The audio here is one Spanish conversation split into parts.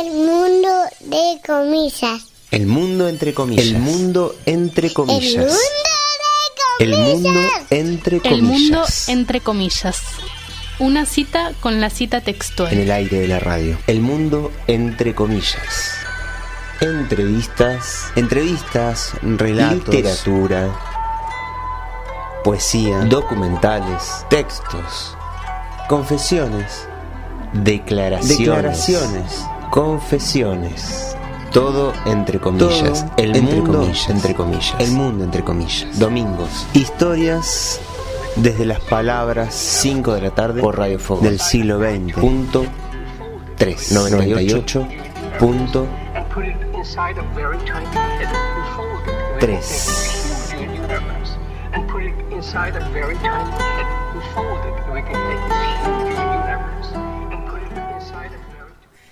El mundo de comillas. El mundo entre comillas. El mundo entre El comillas. mundo de El mundo entre comillas. El mundo entre comillas. Una cita con la cita En textual. el aire de la radio. El mundo entre comillas. Entrevistas. Entrevistas, relatos. Literatura. Poesía. Documentales. Textos. Confesiones. Declaraciones. Declaraciones. Confesiones. Todo entre comillas. Todo el entre mundo comillas. entre comillas. El mundo entre comillas. Domingos. Historias desde las palabras 5 de la tarde por Radio Fuego del siglo XX. Punto 3. 98. Punto and put it inside a very tiny and fold it. way Tres. they take. And it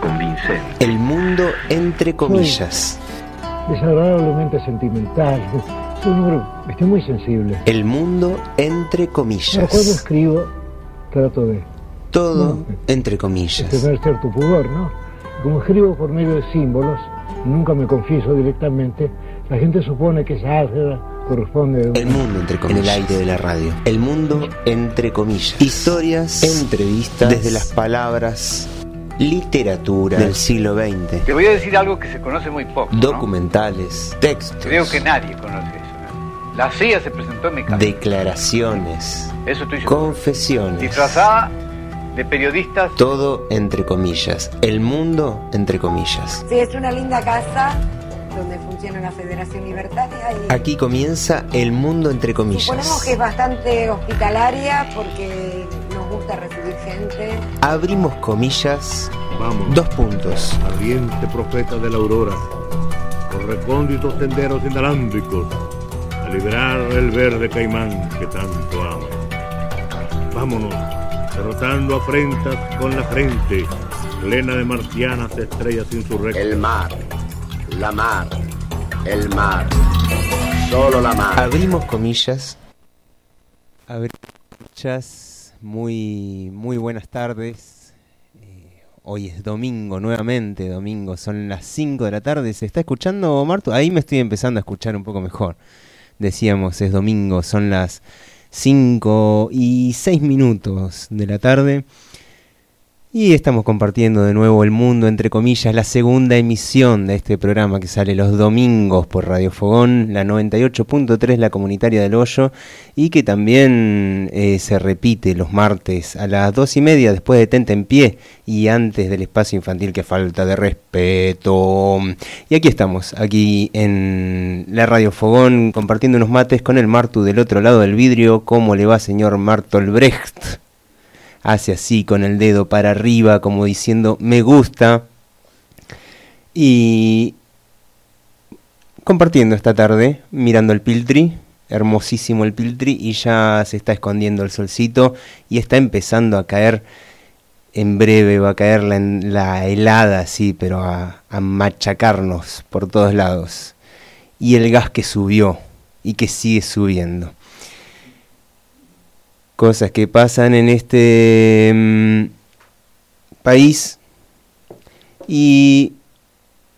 convincente. el mundo entre comillas, desagradablemente sentimental. Un estoy muy sensible. el mundo entre Pero cuando comillas, escribo, trato de todo entre comillas. tener cierto pudor, ¿no? Como escribo por medio de símbolos, nunca me confieso directamente, la gente supone que esa álgebra corresponde a El mundo entre comillas. En el aire de la radio. El mundo entre comillas. Historias, entrevistas desde las palabras, literatura del siglo XX, Te voy a decir algo que se conoce muy poco. ¿no? documentales, textos, Creo que nadie conoce eso. ¿no? La CIA se presentó en mi casa. declaraciones, Eso estoy confesiones. Disfrazada de periodistas. Todo entre comillas. El mundo entre comillas. Sí, es una linda casa donde funciona la Federación Libertaria y Aquí comienza el mundo entre suponemos comillas. que es bastante hospitalaria porque nos gusta recibir gente. Abrimos comillas, Vamos, dos puntos. ardiente profeta de la aurora, por recónditos senderos inalámbricos, a liberar el verde caimán que tanto amo. Vámonos, derrotando afrentas con la frente, plena de marcianas estrellas insurrectas. El mar, la mar, el mar, solo la mar. Abrimos comillas. Abrimos comillas. Muy, muy buenas tardes. Eh, hoy es domingo, nuevamente domingo. Son las 5 de la tarde. ¿Se está escuchando, Marto? Ahí me estoy empezando a escuchar un poco mejor. Decíamos, es domingo, son las 5 y 6 minutos de la tarde. Y estamos compartiendo de nuevo el mundo, entre comillas, la segunda emisión de este programa que sale los domingos por Radio Fogón, la 98.3, la comunitaria del Hoyo, y que también eh, se repite los martes a las dos y media después de Tente en Pie y antes del espacio infantil que falta de respeto. Y aquí estamos, aquí en la Radio Fogón, compartiendo unos mates con el Martu del otro lado del vidrio. ¿Cómo le va, señor Martol Brecht? Hace así con el dedo para arriba como diciendo me gusta y compartiendo esta tarde mirando el piltri hermosísimo el piltri y ya se está escondiendo el solcito y está empezando a caer en breve va a caer la, la helada sí pero a, a machacarnos por todos lados. Y el gas que subió y que sigue subiendo cosas que pasan en este mm, país. Y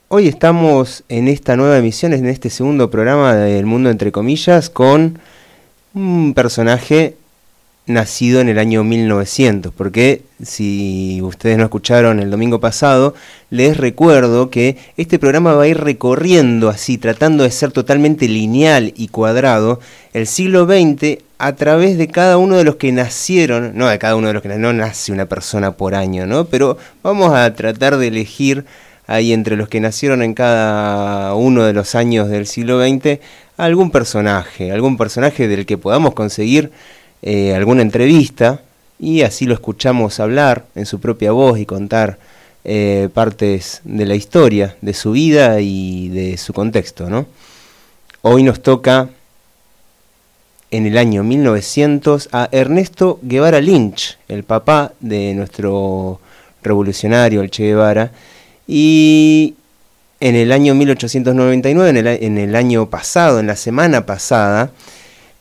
hoy estamos en esta nueva emisión, en este segundo programa del Mundo entre comillas, con un personaje nacido en el año 1900, porque si ustedes no escucharon el domingo pasado, les recuerdo que este programa va a ir recorriendo así, tratando de ser totalmente lineal y cuadrado, el siglo XX a través de cada uno de los que nacieron, no de cada uno de los que no nace una persona por año, ¿no? Pero vamos a tratar de elegir ahí entre los que nacieron en cada uno de los años del siglo XX algún personaje, algún personaje del que podamos conseguir eh, alguna entrevista y así lo escuchamos hablar en su propia voz y contar eh, partes de la historia, de su vida y de su contexto. ¿no? Hoy nos toca en el año 1900 a Ernesto Guevara Lynch, el papá de nuestro revolucionario, el Che Guevara, y en el año 1899, en el, en el año pasado, en la semana pasada,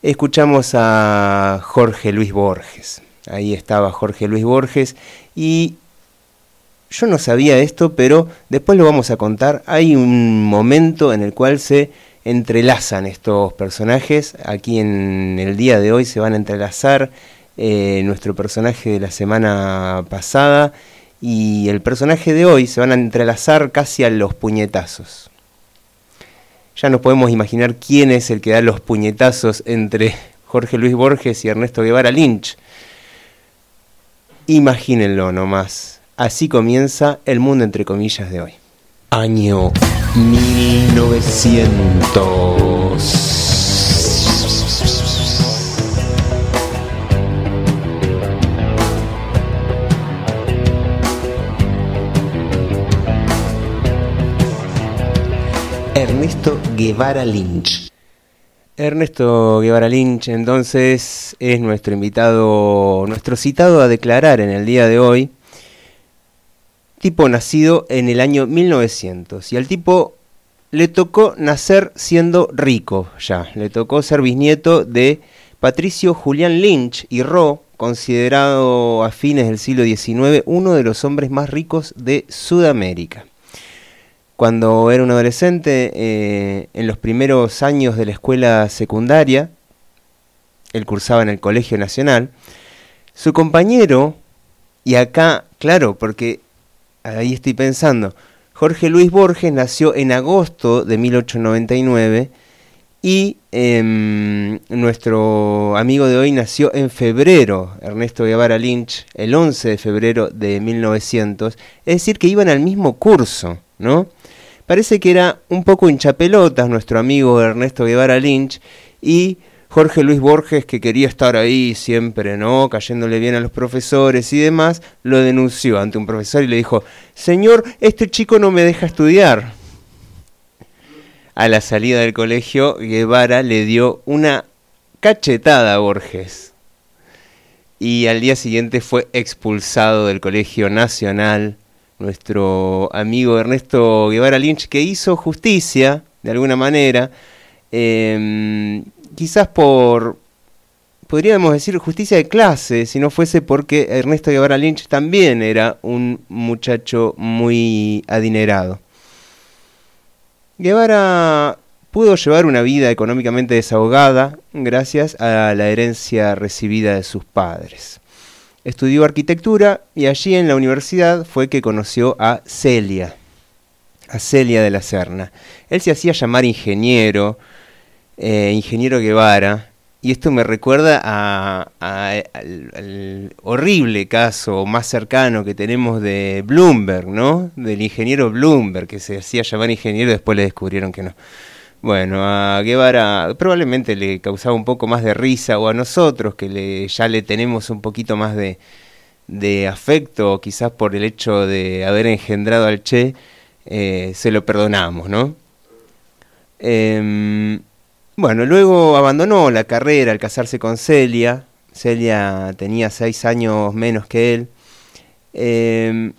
escuchamos a Jorge Luis Borges. Ahí estaba Jorge Luis Borges y yo no sabía esto, pero después lo vamos a contar. Hay un momento en el cual se entrelazan estos personajes. Aquí en el día de hoy se van a entrelazar eh, nuestro personaje de la semana pasada y el personaje de hoy se van a entrelazar casi a los puñetazos. Ya nos podemos imaginar quién es el que da los puñetazos entre Jorge Luis Borges y Ernesto Guevara Lynch. Imagínenlo nomás. Así comienza el mundo entre comillas de hoy. Año 1900. Ernesto Guevara Lynch. Ernesto Guevara Lynch entonces es nuestro invitado, nuestro citado a declarar en el día de hoy tipo nacido en el año 1900 y al tipo le tocó nacer siendo rico ya, le tocó ser bisnieto de Patricio Julián Lynch y Ro, considerado a fines del siglo XIX uno de los hombres más ricos de Sudamérica. Cuando era un adolescente, eh, en los primeros años de la escuela secundaria, él cursaba en el Colegio Nacional, su compañero, y acá, claro, porque ahí estoy pensando, Jorge Luis Borges nació en agosto de 1899 y eh, nuestro amigo de hoy nació en febrero, Ernesto Guevara Lynch, el 11 de febrero de 1900, es decir, que iban al mismo curso, ¿no? Parece que era un poco hinchapelotas nuestro amigo Ernesto Guevara Lynch y Jorge Luis Borges, que quería estar ahí siempre, ¿no? Cayéndole bien a los profesores y demás, lo denunció ante un profesor y le dijo, Señor, este chico no me deja estudiar. A la salida del colegio, Guevara le dio una cachetada a Borges. Y al día siguiente fue expulsado del Colegio Nacional nuestro amigo Ernesto Guevara Lynch, que hizo justicia, de alguna manera, eh, quizás por, podríamos decir, justicia de clase, si no fuese porque Ernesto Guevara Lynch también era un muchacho muy adinerado. Guevara pudo llevar una vida económicamente desahogada gracias a la herencia recibida de sus padres. Estudió arquitectura y allí en la universidad fue que conoció a Celia, a Celia de la Serna. Él se hacía llamar ingeniero, eh, ingeniero Guevara, y esto me recuerda al, al, horrible caso más cercano que tenemos de Bloomberg, ¿no? Del ingeniero Bloomberg, que se hacía llamar ingeniero y después le descubrieron que no. Bueno, a Guevara probablemente le causaba un poco más de risa, o a nosotros que ya le tenemos un poquito más de, afecto, quizás por el hecho de haber engendrado al Che, eh, se lo perdonamos, ¿no? Eh, bueno, luego abandonó la carrera al casarse con Celia. Celia tenía seis años menos que él. Eh,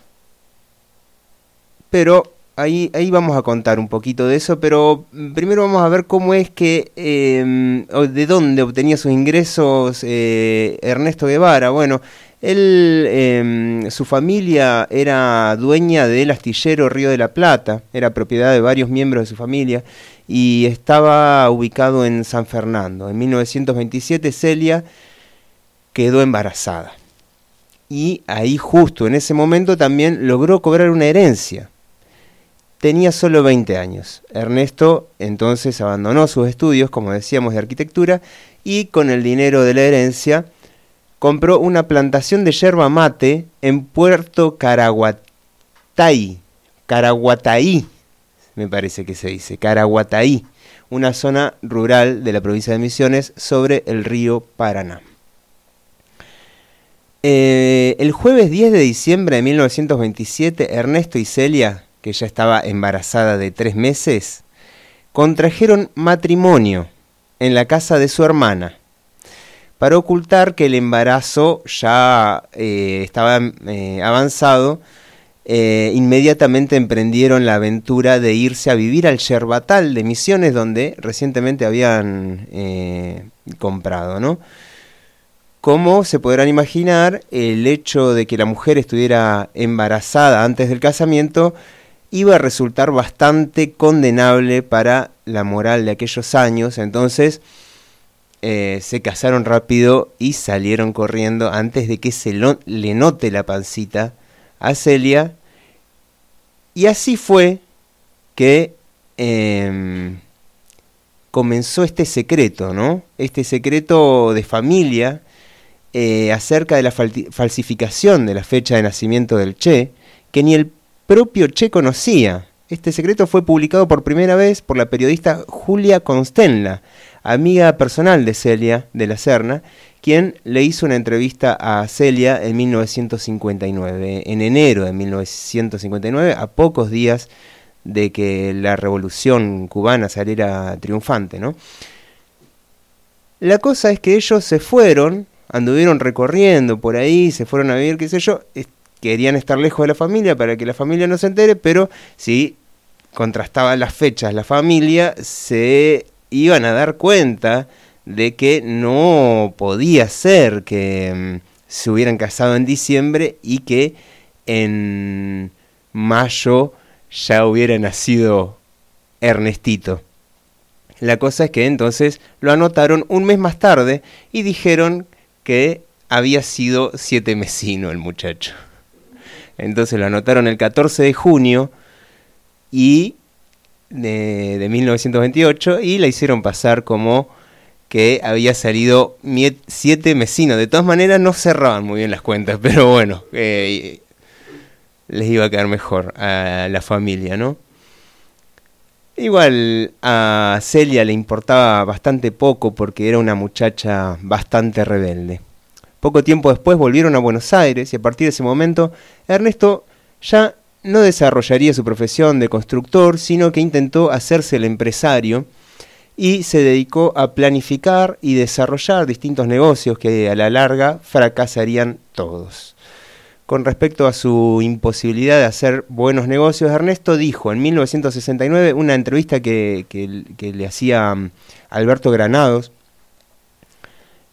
pero ahí, ahí vamos a contar un poquito de eso, pero primero vamos a ver cómo es que, eh, de dónde obtenía sus ingresos eh, Ernesto Guevara. Bueno, él, eh, su familia era dueña del astillero Río de la Plata, era propiedad de varios miembros de su familia y estaba ubicado en San Fernando. En 1927 Celia quedó embarazada y ahí justo en ese momento también logró cobrar una herencia. Tenía solo 20 años. Ernesto entonces abandonó sus estudios, como decíamos, de arquitectura y con el dinero de la herencia compró una plantación de yerba mate en Puerto Caraguatay, Caraguataí, me parece que se dice, Caraguataí, una zona rural de la provincia de Misiones sobre el río Paraná. Eh, el jueves 10 de diciembre de 1927, Ernesto y Celia, que ya estaba embarazada de tres meses, contrajeron matrimonio en la casa de su hermana para ocultar que el embarazo ya eh, estaba eh, avanzado. eh, inmediatamente emprendieron la aventura de irse a vivir al Yerbatal de Misiones, donde recientemente habían comprado, ¿no? Como se podrán imaginar, el hecho de que la mujer estuviera embarazada antes del casamiento iba a resultar bastante condenable para la moral de aquellos años, entonces eh, se casaron rápido y salieron corriendo antes de que se le note la pancita a Celia. Y así fue que em, comenzó este secreto, ¿no? Este secreto de familia eh, acerca de la falsificación de la fecha de nacimiento del Che, que ni el propio Che conocía. Este secreto fue publicado por primera vez por la periodista Julia Constenla, amiga personal de Celia de la Serna, quien le hizo una entrevista a Celia en 1959, en enero de 1959, a pocos días de que la revolución cubana saliera triunfante, ¿no? La cosa es que ellos se fueron, anduvieron recorriendo por ahí, se fueron a vivir, qué sé yo, querían estar lejos de la familia para que la familia no se entere, pero si contrastaban las fechas la familia, se iban a dar cuenta de que no podía ser que mm, se hubieran casado en diciembre y que en mayo ya hubiera nacido Ernestito. La cosa es que entonces lo anotaron un mes más tarde y dijeron que había sido siete mesino el muchacho. Entonces lo anotaron el 14 de junio y de, de 1928 y la hicieron pasar como que había salido siete mesino. De todas maneras no cerraban muy bien las cuentas, pero bueno, eh, les iba a quedar mejor a la familia, ¿no? Igual a Celia le importaba bastante poco porque era una muchacha bastante rebelde. Poco tiempo después volvieron a Buenos Aires y a partir de ese momento Ernesto ya no desarrollaría su profesión de constructor, sino que intentó hacerse el empresario y se dedicó a planificar y desarrollar distintos negocios que a la larga fracasarían todos. Con respecto a su imposibilidad de hacer buenos negocios, Ernesto dijo en 1969, una entrevista que, que- le hacía mm, Alberto Granados,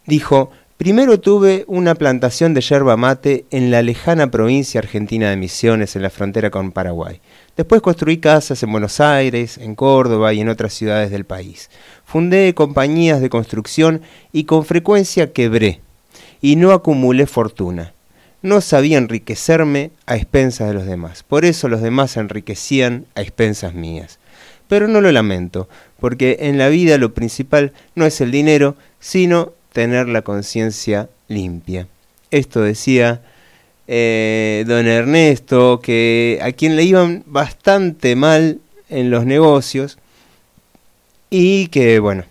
dijo, primero tuve una plantación de yerba mate en la lejana provincia argentina de Misiones, en la frontera con Paraguay. Después construí casas en Buenos Aires, en Córdoba y en otras ciudades del país. Fundé compañías de construcción y con frecuencia quebré. Y no acumulé fortuna. No sabía enriquecerme a expensas de los demás. Por eso los demás se enriquecían a expensas mías. Pero no lo lamento, porque en la vida lo principal no es el dinero, sino tener la conciencia limpia. Esto decía eh, don Ernesto, que a quien le iban bastante mal en los negocios y que, bueno,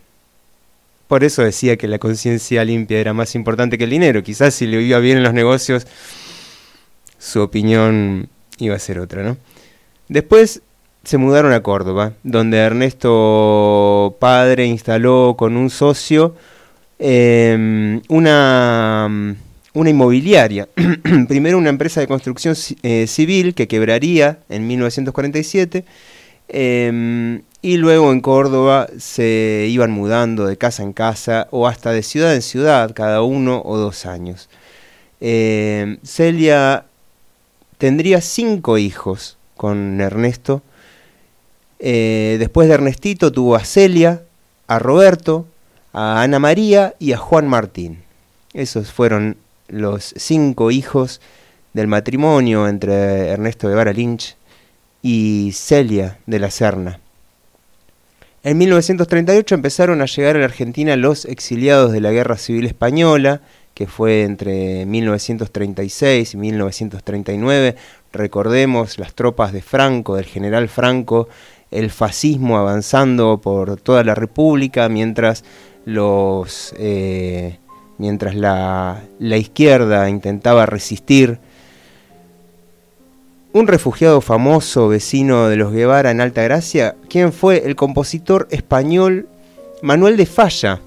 por eso decía que la conciencia limpia era más importante que el dinero. Quizás si le iba bien en los negocios, su opinión iba a ser otra, ¿no? Después se mudaron a Córdoba, donde Ernesto padre instaló con un socio eh, una, una inmobiliaria. Primero una empresa de construcción ci- eh, civil que quebraría en 1947. eh, y luego en Córdoba se iban mudando de casa en casa o hasta de ciudad en ciudad, cada uno o dos años. Eh, Celia tendría cinco hijos con Ernesto. Eh, después de Ernestito tuvo a Celia, a Roberto, a Ana María y a Juan Martín. Esos fueron los cinco hijos del matrimonio entre Ernesto Guevara Lynch y Celia de la Serna. En 1938 empezaron a llegar a la Argentina los exiliados de la Guerra Civil Española, que fue entre 1936 y 1939. Recordemos las tropas de Franco, del general Franco, el fascismo avanzando por toda la República, mientras los eh, mientras la, la izquierda intentaba resistir. Un refugiado famoso vecino de los Guevara en Alta Gracia, quien fue el compositor español Manuel de Falla,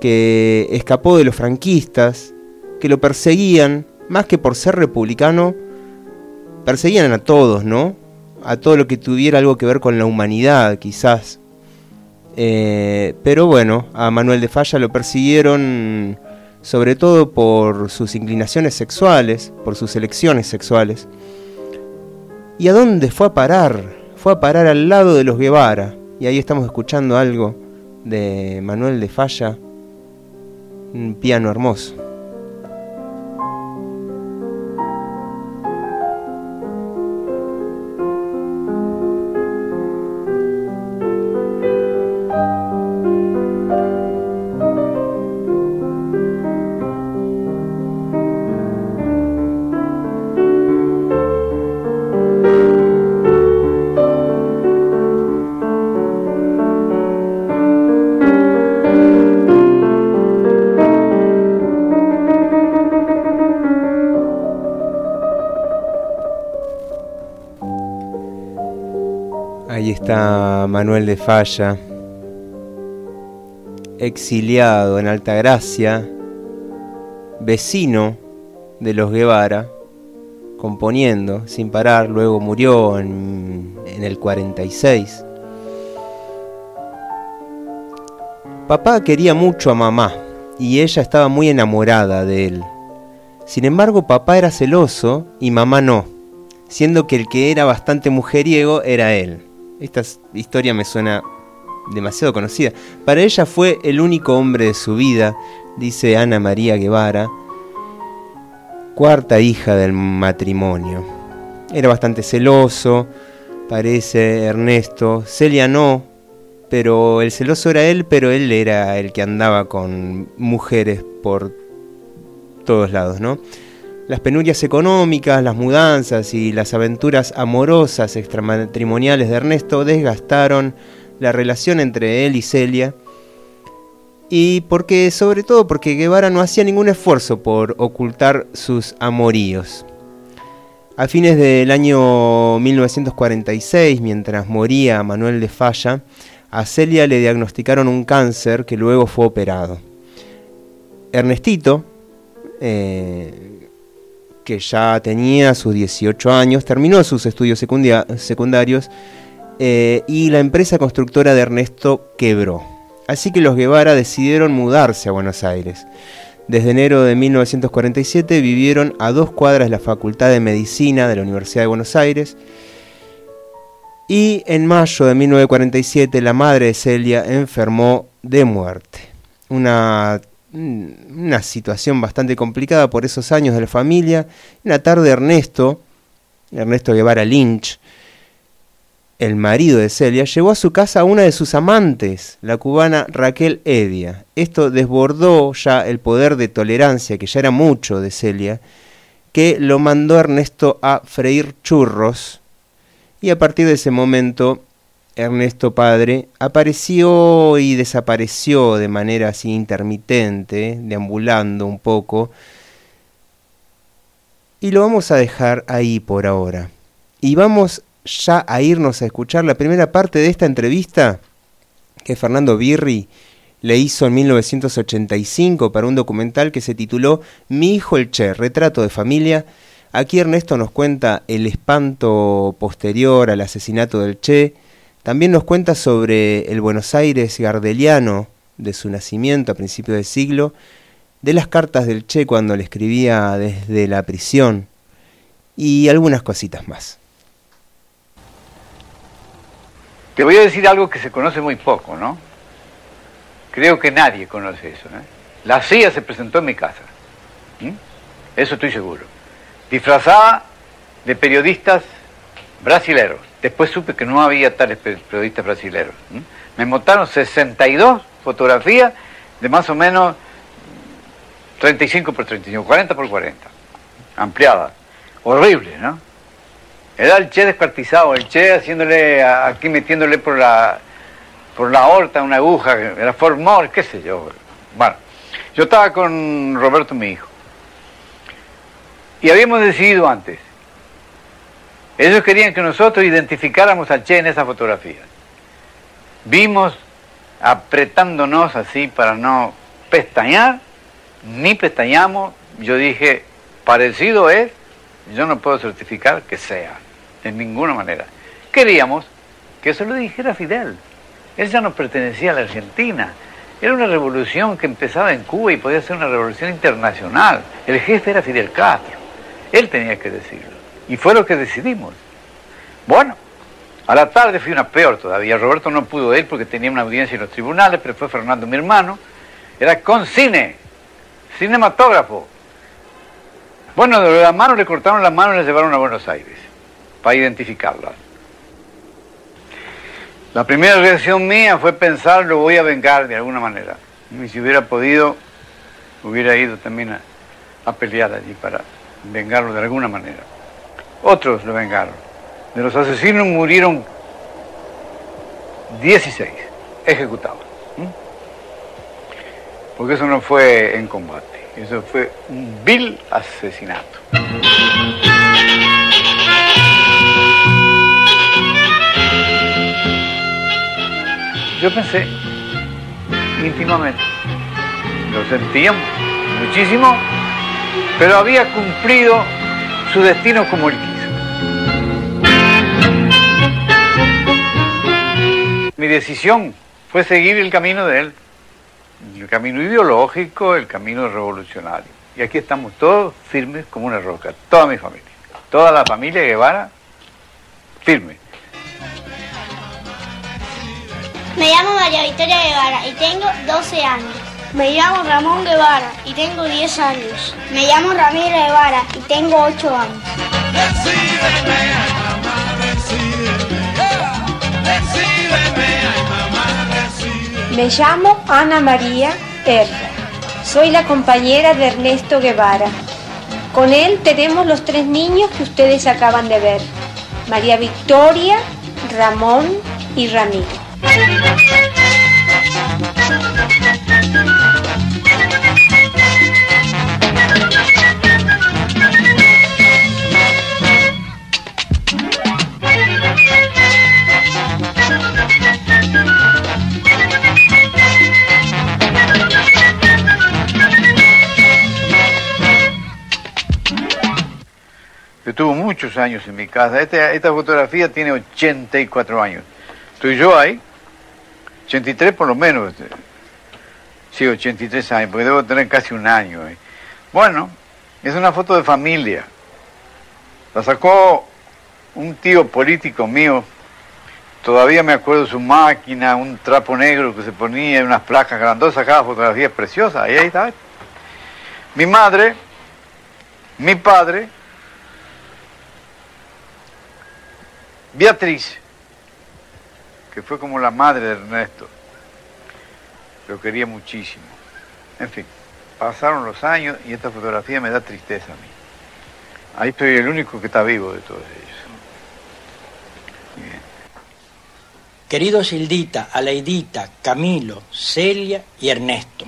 que escapó de los franquistas, que lo perseguían, más que por ser republicano, perseguían a todos, ¿no? A todo lo que tuviera algo que ver con la humanidad, quizás. Eh, pero bueno, a Manuel de Falla lo persiguieron sobre todo por sus inclinaciones sexuales, por sus elecciones sexuales. ¿Y a dónde fue a parar? Fue a parar al lado de los Guevara. Y ahí estamos escuchando algo de Manuel de Falla, un piano hermoso. Manuel de Falla, exiliado en Altagracia, vecino de los Guevara, componiendo sin parar, luego murió en, en el 46. Papá quería mucho a mamá y ella estaba muy enamorada de él. Sin embargo, papá era celoso y mamá no, siendo que el que era bastante mujeriego era él. Esta historia me suena demasiado conocida. Para ella fue el único hombre de su vida, dice Ana María Guevara, cuarta hija del matrimonio. Era bastante celoso, parece Ernesto. Celia no, pero el celoso era él, pero él era el que andaba con mujeres por todos lados, ¿no? Las penurias económicas, las mudanzas y las aventuras amorosas extramatrimoniales de Ernesto desgastaron la relación entre él y Celia. Y porque, sobre todo, porque Guevara no hacía ningún esfuerzo por ocultar sus amoríos. A fines del año 1946, mientras moría Manuel de Falla, a Celia le diagnosticaron un cáncer que luego fue operado. Ernestito, eh, que ya tenía sus 18 años, terminó sus estudios secundarios eh, y la empresa constructora de Ernesto quebró. Así que los Guevara decidieron mudarse a Buenos Aires. Desde enero de 1947 vivieron a dos cuadras de la Facultad de Medicina de la Universidad de Buenos Aires. Y en mayo de 1947 la madre de Celia enfermó de muerte. Una una situación bastante complicada por esos años de la familia. Una tarde Ernesto, Ernesto Guevara Lynch, el marido de Celia, llevó a su casa a una de sus amantes, la cubana Raquel Edia. Esto desbordó ya el poder de tolerancia, que ya era mucho de Celia, que lo mandó Ernesto a freír churros y a partir de ese momento Ernesto Padre apareció y desapareció de manera así intermitente, deambulando un poco. Y lo vamos a dejar ahí por ahora. Y vamos ya a irnos a escuchar la primera parte de esta entrevista que Fernando Birri le hizo en 1985 para un documental que se tituló Mi hijo el Che, retrato de familia. Aquí Ernesto nos cuenta el espanto posterior al asesinato del Che, también nos cuenta sobre el Buenos Aires gardeliano de su nacimiento a principios del siglo, de las cartas del Che cuando le escribía desde la prisión y algunas cositas más. Te voy a decir algo que se conoce muy poco, ¿no? Creo que nadie conoce eso. ¿eh? La CIA se presentó en mi casa. Eso estoy seguro. Disfrazada de periodistas brasileros Después supe que no había tales periodistas brasileños. Me montaron 62 fotografías de más o menos 35 por 35, 40 por 40, ampliadas. Horrible, ¿no? Era el Che descuartizado, el Che haciéndole, aquí metiéndole por la, por la horta una aguja, era formol, qué sé yo. Bueno, Yo estaba con Roberto, mi hijo. Y habíamos decidido antes. Ellos querían que nosotros identificáramos al Che en esa fotografía. Vimos apretándonos así para no pestañear, ni pestañamos. Yo dije, parecido es, yo no puedo certificar que sea, de ninguna manera. Queríamos que eso lo dijera Fidel. Él ya no pertenecía a la Argentina. Era una revolución que empezaba en Cuba y podía ser una revolución internacional. El jefe era Fidel Castro. Él tenía que decirlo. Y fue lo que decidimos. Bueno, a la tarde fui una peor todavía. Roberto no pudo ir porque tenía una audiencia en los tribunales, pero fue Fernando, mi hermano. Era con cine, cinematógrafo. Bueno, de la mano le cortaron las manos y le llevaron a Buenos Aires para identificarla. La primera reacción mía fue pensar, lo voy a vengar de alguna manera. Y si hubiera podido, hubiera ido también a pelear allí para vengarlo de alguna manera. Otros lo vengaron. De los asesinos murieron 16 ejecutados. Porque eso no fue en combate, eso fue un vil asesinato. Yo pensé íntimamente, lo sentíamos muchísimo, pero había cumplido su destino como él Mi decisión fue seguir el camino de él, el camino ideológico, el camino revolucionario. Y aquí estamos todos firmes como una roca, toda mi familia, toda la familia Guevara, firme. Me llamo María Victoria Guevara y tengo 12 años. Me llamo Ramón Guevara y tengo 10 años. Me llamo Ramiro Guevara y tengo 8 años. Me llamo Ana María Erra. Soy la compañera de Ernesto Guevara. Con él tenemos los tres niños que ustedes acaban de ver. María Victoria, Ramón y Ramiro. Estuvo muchos años en mi casa. Este- esta fotografía tiene 84 años. Estoy yo ahí, 83 por lo menos. este, Sí, 83 años, porque debo tener casi un año. Bueno, es una foto de familia. La sacó un tío político mío. Todavía me acuerdo su máquina, un trapo negro que se ponía, unas placas grandes, sacaba fotografías preciosas. Ahí está. Mi madre, mi padre, Beatriz, que fue como la madre de Ernesto, lo quería muchísimo. En fin, pasaron los años y esta fotografía me da tristeza a mí. Ahí estoy el único que está vivo de todos ellos. Queridos Hildita, Aleidita, Camilo, Celia y Ernesto,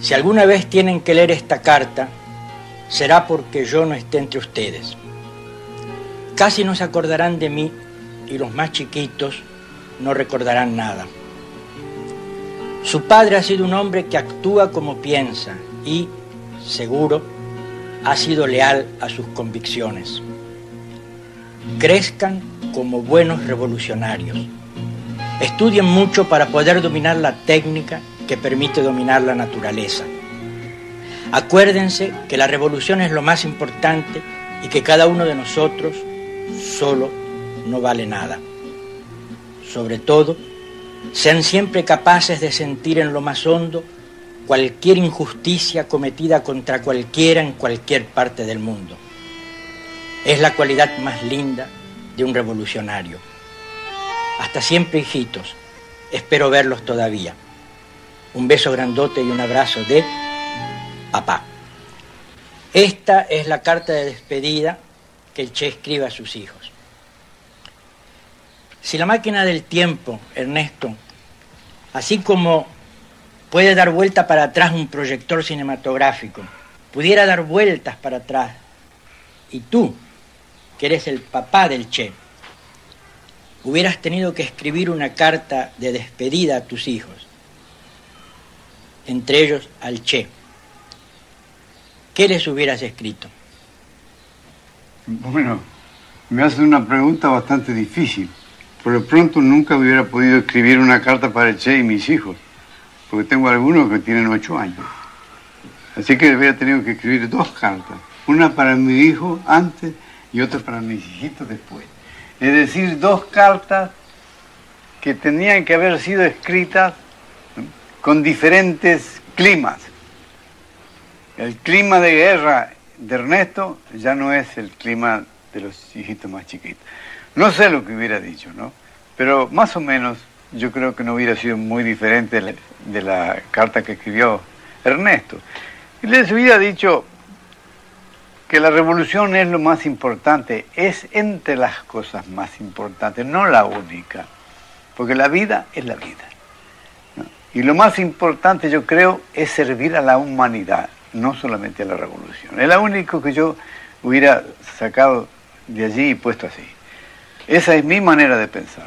si alguna vez tienen que leer esta carta, será porque yo no esté entre ustedes. Casi no se acordarán de mí y los más chiquitos no recordarán nada. Su padre ha sido un hombre que actúa como piensa y, seguro, ha sido leal a sus convicciones. Crezcan como buenos revolucionarios. Estudien mucho para poder dominar la técnica que permite dominar la naturaleza. Acuérdense que la revolución es lo más importante y que cada uno de nosotros solo no vale nada. Sobre todo, sean siempre capaces de sentir en lo más hondo cualquier injusticia cometida contra cualquiera en cualquier parte del mundo. Es la cualidad más linda de un revolucionario. Hasta siempre, hijitos. Espero verlos todavía. Un beso grandote y un abrazo de papá. Esta es la carta de despedida que el Che escribe a sus hijos. Si la máquina del tiempo, Ernesto, así como puede dar vuelta para atrás un proyector cinematográfico. Pudiera dar vueltas para atrás. Y tú, que eres el papá del Che, hubieras tenido que escribir una carta de despedida a tus hijos, entre ellos al Che. ¿Qué les hubieras escrito? Bueno, me hace una pregunta bastante difícil. Por lo pronto nunca hubiera podido escribir una carta para Che y mis hijos, porque tengo algunos que tienen ocho años. Así que hubiera tenido que escribir dos cartas, una para mi hijo antes y otra para mis hijitos después. Es decir, dos cartas que tenían que haber sido escritas con diferentes climas. El clima de guerra de Ernesto ya no es el clima de los hijitos más chiquitos. No sé lo que hubiera dicho, ¿no? Pero más o menos yo creo que no hubiera sido muy diferente de la, carta que escribió Ernesto. Y les hubiera dicho que la revolución es lo más importante, es entre las cosas más importantes, no la única, porque la vida es la vida. Y lo más importante yo creo es servir a la humanidad, no solamente a la revolución. Es lo único que yo hubiera sacado de allí y puesto así. Esa es mi manera de pensar.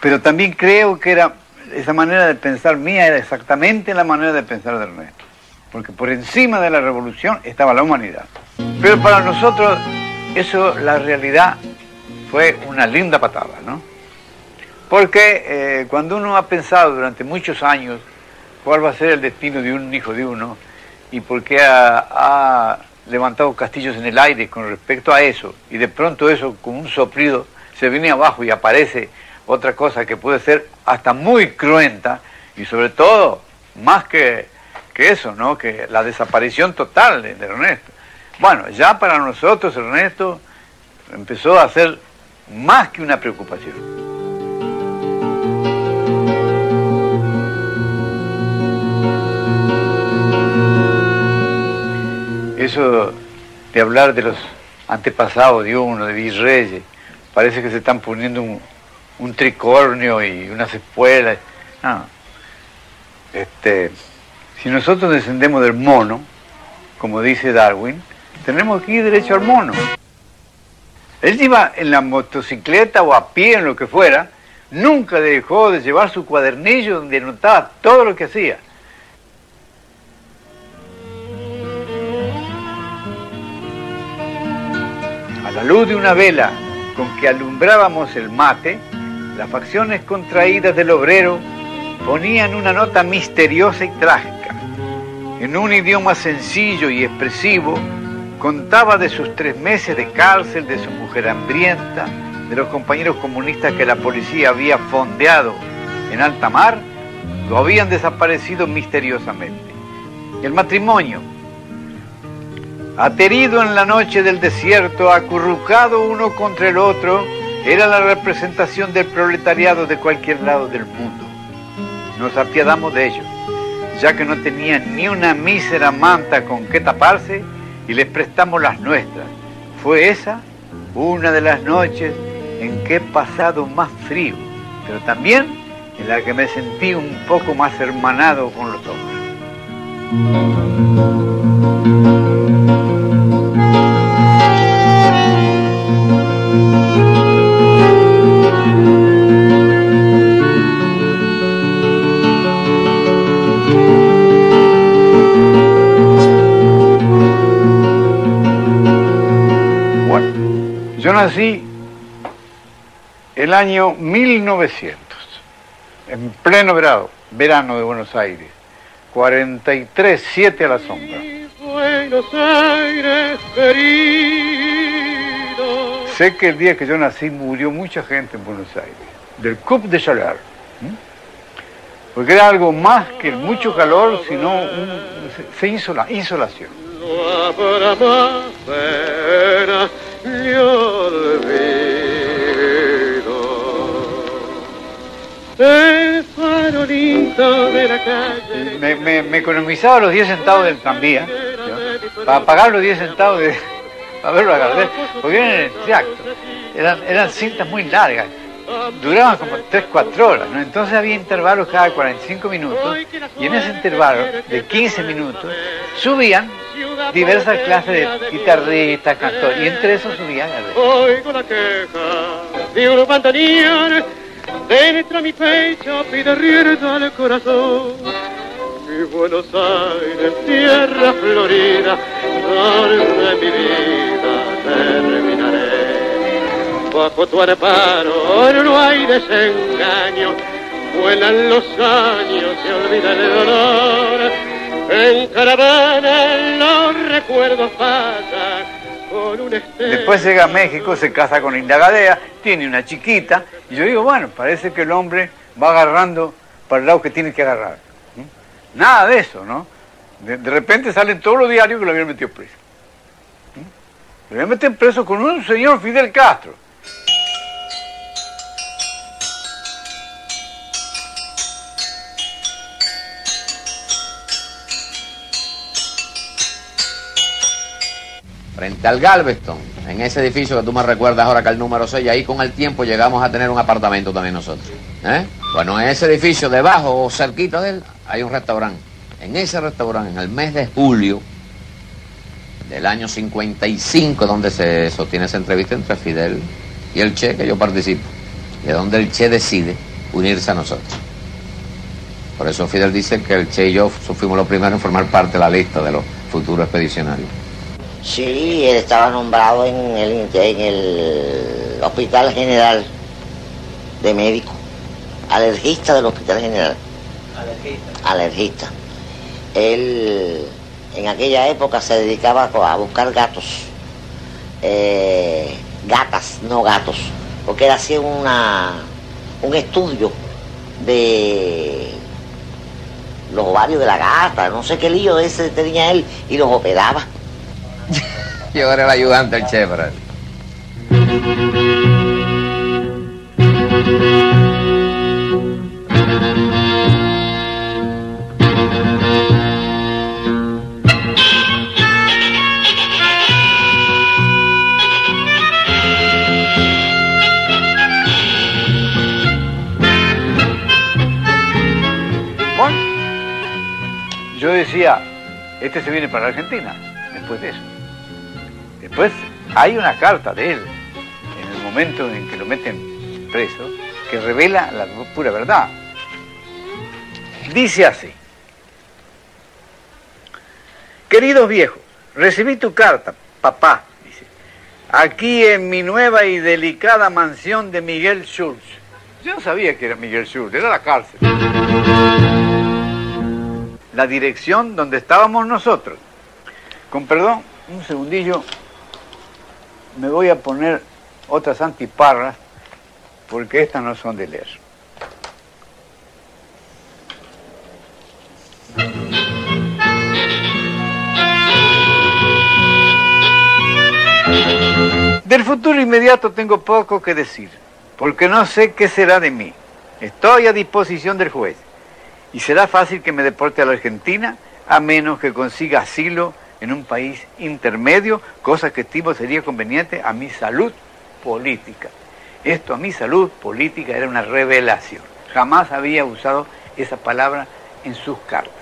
Pero también creo que era esa manera de pensar mía era exactamente la manera de pensar de Ernesto. Porque por encima de la revolución estaba la humanidad. Pero para nosotros eso, la realidad, fue una linda patada, ¿no? Porque eh, cuando uno ha pensado durante muchos años cuál va a ser el destino de un hijo de uno y por qué ha, ha levantado castillos en el aire con respecto a eso, y de pronto eso con un soplido se viene abajo y aparece otra cosa que puede ser hasta muy cruenta y sobre todo más que, que eso, ¿no? Que la desaparición total de, de Ernesto. Bueno, ya para nosotros Ernesto empezó a ser más que una preocupación. Eso de hablar de los antepasados de uno, de virreyes, parece que se están poniendo un, tricornio y unas espuelas. Este, si nosotros descendemos del mono, como dice Darwin, tenemos que ir derecho al mono. Él iba en la motocicleta o a pie, en lo que fuera, nunca dejó de llevar su cuadernillo donde anotaba todo lo que hacía. La luz de una vela con que alumbrábamos el mate, las facciones contraídas del obrero ponían una nota misteriosa y trágica. En un idioma sencillo y expresivo, contaba de sus tres meses de cárcel, de su mujer hambrienta, de los compañeros comunistas que la policía había fondeado en alta mar, lo habían desaparecido misteriosamente. El matrimonio, aterido en la noche del desierto, acurrucado uno contra el otro, era la representación del proletariado de cualquier lado del mundo. Nos apiadamos de ellos, ya que no tenían ni una mísera manta con que taparse y les prestamos las nuestras. Fue esa una de las noches en que he pasado más frío, pero también en la que me sentí un poco más hermanado con los hombres. Yo nací el año 1900, en pleno verano, verano de Buenos Aires, 43, 7 a la sombra. Buenos Aires querido. Sé que el día que yo nací murió mucha gente en Buenos Aires, del Coup de Chaleur, ¿m? porque era algo más que mucho calor, sino un, se insola, insolación. No habrá más pena ni olvido. El farolito de la calle. Me, me- me economizaba los 10 centavos del tranvía. Para pagar los 10 centavos de, para verlo a Gardel, porque eran, exacto, eran, eran cintas muy largas. duraban como 3, 4 horas, ¿no? Entonces había intervalos cada 45 minutos y en ese intervalo de 15 minutos subían diversas clases de guitarristas, cantores, y entre esos subían Gardel. Dentro mi pecho pide rienda al corazón. Mi Buenos Aires, tierra florida, donde mi vida terminaré. Bajo tu amparo no hay desengaño, vuelan los años, se olvida el dolor. En caravana los recuerdos pasan. Después llega a México, se casa con Indagadea, tiene una chiquita, y yo digo, bueno, parece que el hombre va agarrando para el lado que tiene que agarrar. Nada de eso, ¿no? De, repente salen todos los diarios que lo habían metido preso. ¿no? Lo habían metido preso con un señor Fidel Castro. frente al Galveston, en ese edificio que tú me recuerdas ahora que el número 6, ahí con el tiempo llegamos a tener un apartamento también nosotros. ¿Eh? Bueno, en ese edificio debajo o cerquita de él hay un restaurante. En ese restaurante, en el mes de julio del año 55, donde se sostiene esa entrevista entre Fidel y el Che, que yo participo, de donde el Che decide unirse a nosotros. Por eso Fidel dice que el Che y yo fuimos los primeros en formar parte de la lista de los futuros expedicionarios. Sí, él estaba nombrado en el, en el Hospital General de Médico, alergista del Hospital General. Alergista. Alergista. Él en aquella época se dedicaba a buscar gatos, eh, gatas, no gatos, porque él hacía una, un estudio de los ovarios de la gata, no sé qué lío ese tenía él, y los operaba. Yo era el ayudante del Che, decía, este se viene para Argentina, después de eso. Después hay una carta de él, en el momento en que lo meten preso, que revela la pura verdad. Dice así, queridos viejos, recibí tu carta, papá, dice, aquí en mi nueva y delicada mansión de Miguel Schultz. Yo no sabía que era Miguel Schultz, era la cárcel. La dirección donde estábamos nosotros. Con perdón, un segundillo, me voy a poner otras antiparras porque estas no son de leer. Del futuro inmediato tengo poco que decir, porque no sé qué será de mí. Estoy a disposición del juez y será fácil que me deporte a la Argentina a menos que consiga asilo en un país intermedio, cosa que estimo sería conveniente a mi salud política. Esto a mi salud política era una revelación. Jamás había usado esa palabra en sus cartas.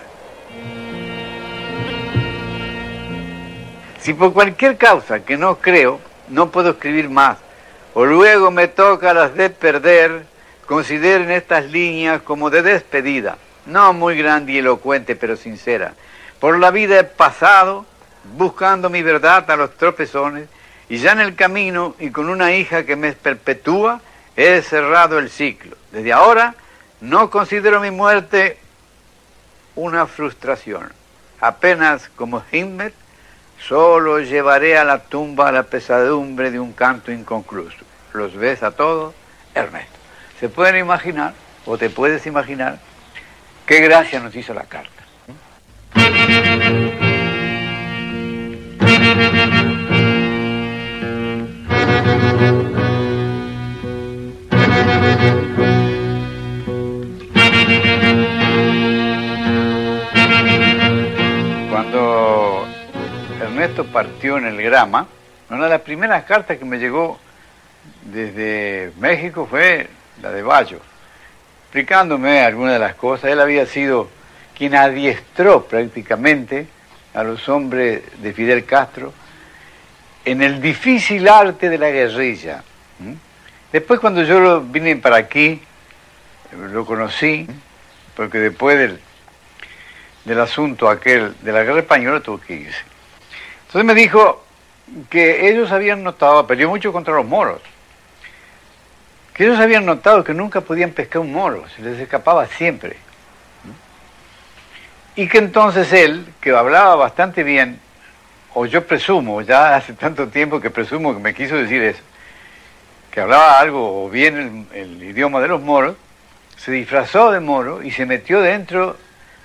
Si por cualquier causa que no creo, no puedo escribir más, o luego me toca las de perder, consideren estas líneas como de despedida, no muy grande y elocuente, pero sincera. Por la vida he pasado buscando mi verdad a los tropezones, y ya en el camino y con una hija que me perpetúa, he cerrado el ciclo. Desde ahora no considero mi muerte una frustración. Apenas como Himmler, solo llevaré a la tumba la pesadumbre de un canto inconcluso. Los ves a todos, Ernesto. ¿Se pueden imaginar, o te puedes imaginar, qué gracia nos hizo la carta? Cuando Ernesto partió en el grama, una de las primeras cartas que me llegó desde México fue la de Bayo, explicándome algunas de las cosas. Él había sido quien adiestró prácticamente a los hombres de Fidel Castro en el difícil arte de la guerrilla. Después cuando yo vine para aquí, lo conocí, porque después del, del asunto aquel de la guerra española tuvo que irse. Entonces me dijo que ellos habían notado, peleó mucho contra los moros, que ellos habían notado que nunca podían pescar un moro, se les escapaba siempre. Y que entonces él, que hablaba bastante bien, o yo presumo, ya hace tanto tiempo que presumo que me quiso decir eso, que hablaba algo o bien el, idioma de los moros, se disfrazó de moro y se metió dentro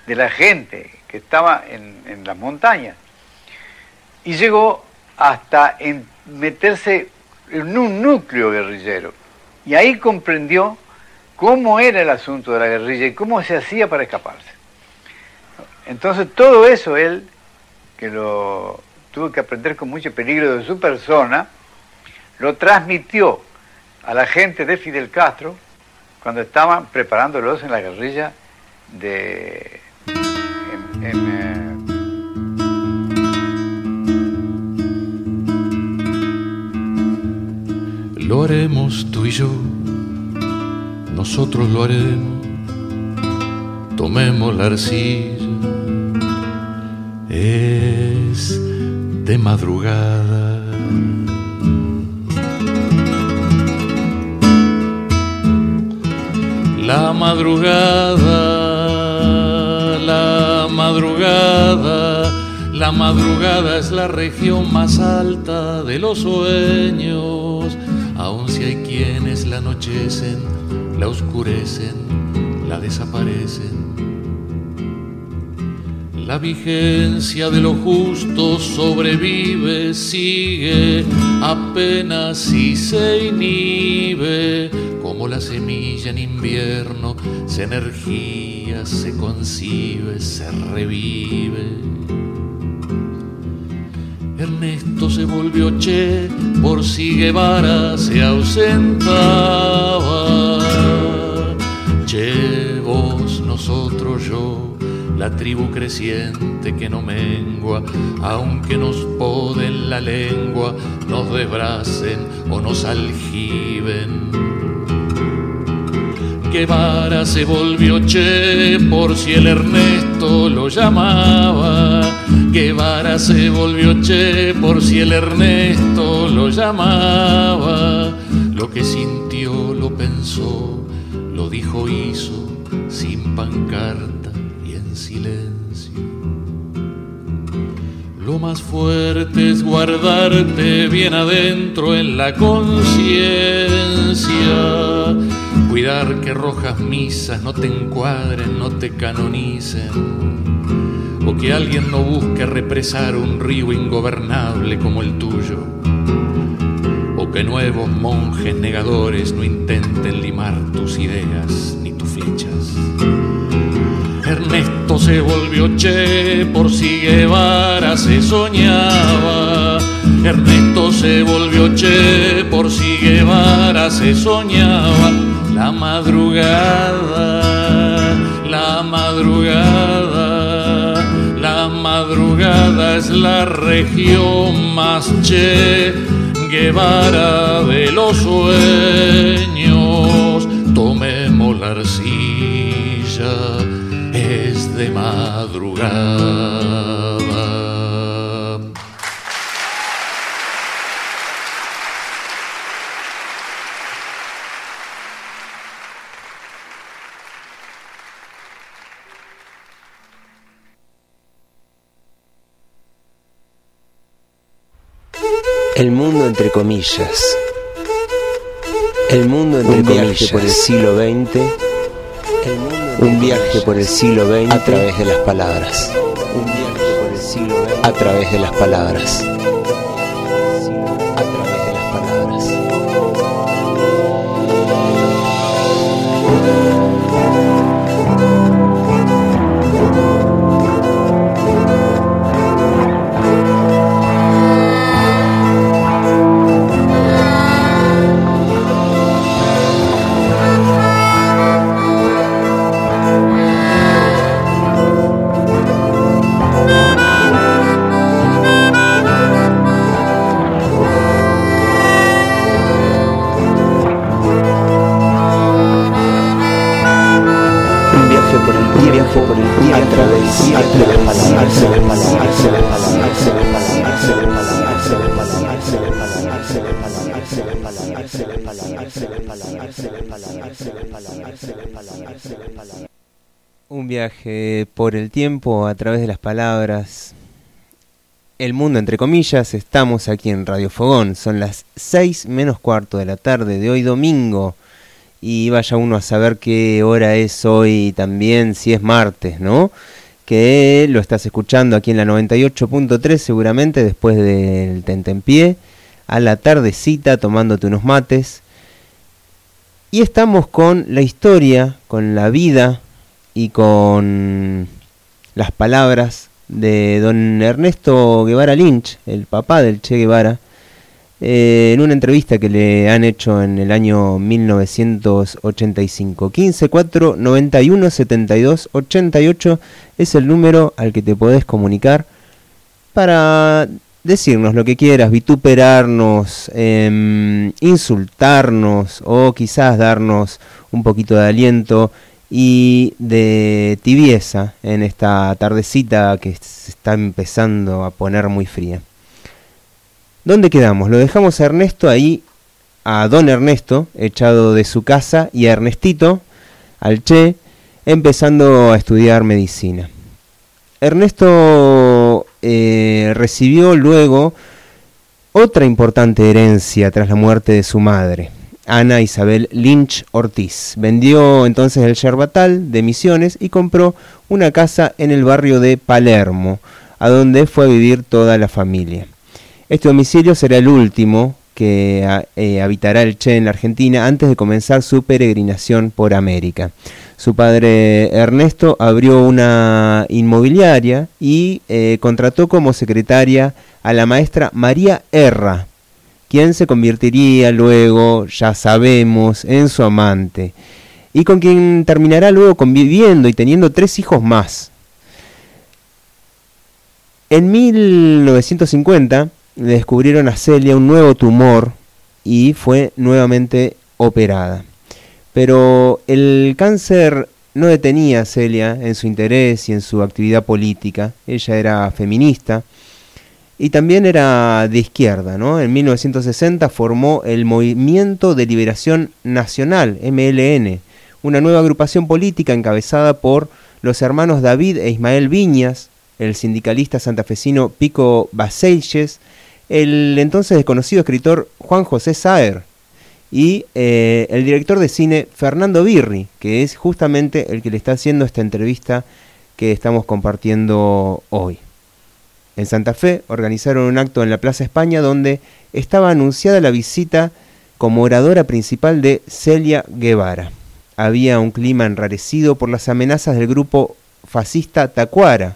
de la gente que estaba en, las montañas. Y llegó hasta meterse en un núcleo guerrillero. Y ahí comprendió cómo era el asunto de la guerrilla y cómo se hacía para escaparse. Entonces todo eso él, que lo tuvo que aprender con mucho peligro de su persona, lo transmitió a la gente de Fidel Castro cuando estaban preparándolos en la guerrilla de en, Lo haremos tú y yo, nosotros lo haremos. Tomemos la arcilla, es de madrugada. La madrugada, la madrugada, la madrugada es la región más alta de los sueños, si hay quienes la anochecen, la oscurecen, la desaparecen. La vigencia de lo justo sobrevive, sigue, apenas si se inhibe, como la semilla en invierno, se energía, se concibe, se revive. Ernesto se volvió che, por si Guevara se ausentaba. Che, vos, nosotros, yo, la tribu creciente que no mengua, aunque nos poden la lengua, nos desbracen o nos aljiben. Guevara se volvió che por si el Ernesto lo llamaba. Guevara se volvió che por si el Ernesto lo llamaba. Lo que sintió, lo pensó, lo dijo, hizo, sin pancarta y en silencio. Lo más fuerte es guardarte bien adentro en la conciencia. Cuidar que rojas misas no te encuadren, no te canonicen. O que alguien no busque represar un río ingobernable como el tuyo. O que nuevos monjes negadores no intenten limar tus ideas ni tus flechas. Ernesto se volvió che por si Guevara se soñaba. Ernesto se volvió che por si Guevara se soñaba. La madrugada, la madrugada, la madrugada es la región más che Guevara de los sueños. Tomemos la arcilla es de madrugada. El mundo entre comillas. El mundo entre Un viaje comillas. por el siglo XX. Un viaje por el siglo XX a través de las palabras. Un viaje por el siglo XX a través de las palabras. Viaje por el tiempo a través de las palabras. Un viaje por el tiempo a través de las palabras. El mundo entre comillas, estamos aquí en Radio Fogón. Son las 6 menos cuarto de la tarde de hoy domingo. Y vaya uno a saber qué hora es hoy también, si es martes, ¿no? Que lo estás escuchando aquí en la 98.3 seguramente después del tentempié, a la tardecita tomándote unos mates. Y estamos con la historia, con la vida y con las palabras de don Ernesto Guevara Lynch, el papá del Che Guevara, eh, en una entrevista que le han hecho en el año 1985. 15 4 91 72 88 es el número al que te podés comunicar para decirnos lo que quieras, vituperarnos, eh, insultarnos o quizás darnos un poquito de aliento y de tibieza en esta tardecita que se está empezando a poner muy fría. ¿Dónde quedamos? Lo dejamos a Ernesto ahí, a don Ernesto, echado de su casa, y a Ernestito, al Che, empezando a estudiar medicina. Ernesto eh, recibió luego otra importante herencia tras la muerte de su madre. Ana Isabel Lynch Ortiz. Vendió entonces el yerbatal de Misiones y compró una casa en el barrio de Palermo, a donde fue a vivir toda la familia. Este domicilio será el último que eh, habitará el Che en la Argentina antes de comenzar su peregrinación por América. Su padre Ernesto abrió una inmobiliaria y eh, contrató como secretaria a la maestra María Erra, quien se convertiría luego, ya sabemos, en su amante, y con quien terminará luego conviviendo y teniendo tres hijos más. En 1950 descubrieron a Celia un nuevo tumor y fue nuevamente operada. Pero el cáncer no detenía a Celia en su interés y en su actividad política. Ella era feminista y también era de izquierda. ¿no? En 1960 formó el Movimiento de Liberación Nacional, MLN, una nueva agrupación política encabezada por los hermanos David e Ismael Viñas, el sindicalista santafesino Pico Baselles, el entonces desconocido escritor Juan José Saer y eh, el director de cine Fernando Birri, que es justamente el que le está haciendo esta entrevista que estamos compartiendo hoy. En Santa Fe organizaron un acto en la Plaza España donde estaba anunciada la visita como oradora principal de Celia Guevara. Había un clima enrarecido por las amenazas del grupo fascista Tacuara,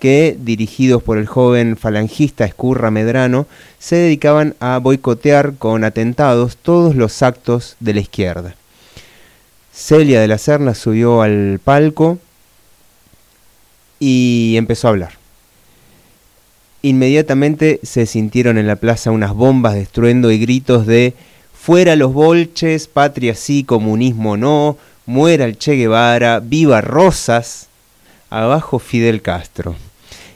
que, dirigidos por el joven falangista Escurra Medrano, se dedicaban a boicotear con atentados todos los actos de la izquierda. Celia de la Serna subió al palco y empezó a hablar. Inmediatamente se sintieron en la plaza unas bombas de estruendo y gritos de fuera los bolches, patria sí, comunismo no, muera el Che Guevara, viva Rosas, abajo Fidel Castro.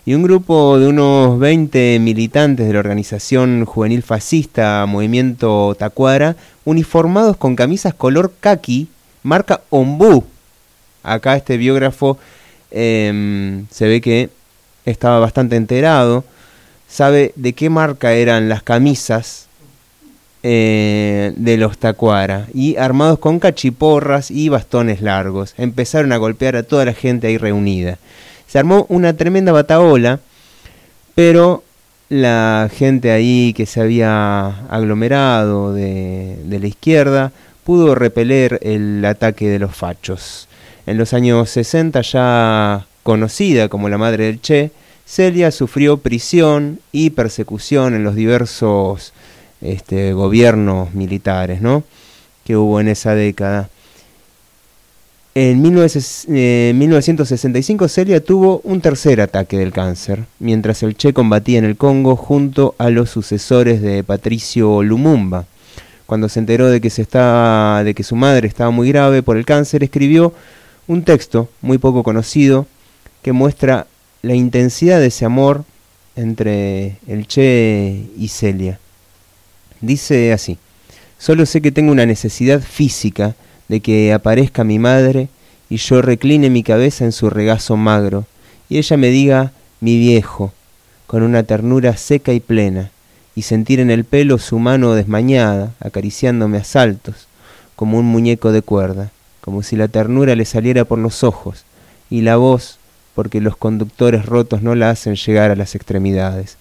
Y un grupo de unos 20 militantes de la organización juvenil fascista Movimiento Tacuara, uniformados con camisas color kaki, marca Ombú. Acá este biógrafo em, se ve que estaba bastante enterado sabe de qué marca eran las camisas eh, de los tacuara y armados con cachiporras y bastones largos empezaron a golpear a toda la gente ahí reunida. Se armó una tremenda bataola, pero la gente ahí que se había aglomerado de, la izquierda pudo repeler el ataque de los fachos. En los años 60 ya conocida como la madre del Che, Celia sufrió prisión y persecución en los diversos este, gobiernos militares ¿no? que hubo en esa década. En 1965 eh, Celia tuvo un tercer ataque del cáncer, mientras el Che combatía en el Congo junto a los sucesores de Patricio Lumumba. Cuando se enteró de que, se estaba, de que su madre estaba muy grave por el cáncer, escribió un texto muy poco conocido que muestra la intensidad de ese amor entre el Che y Celia. Dice así, solo sé que tengo una necesidad física de que aparezca mi madre y yo recline mi cabeza en su regazo magro, y ella me diga mi viejo, con una ternura seca y plena, y sentir en el pelo su mano desmañada, acariciándome a saltos, como un muñeco de cuerda, como si la ternura le saliera por los ojos, y la voz, porque los conductores rotos no la hacen llegar a las extremidades,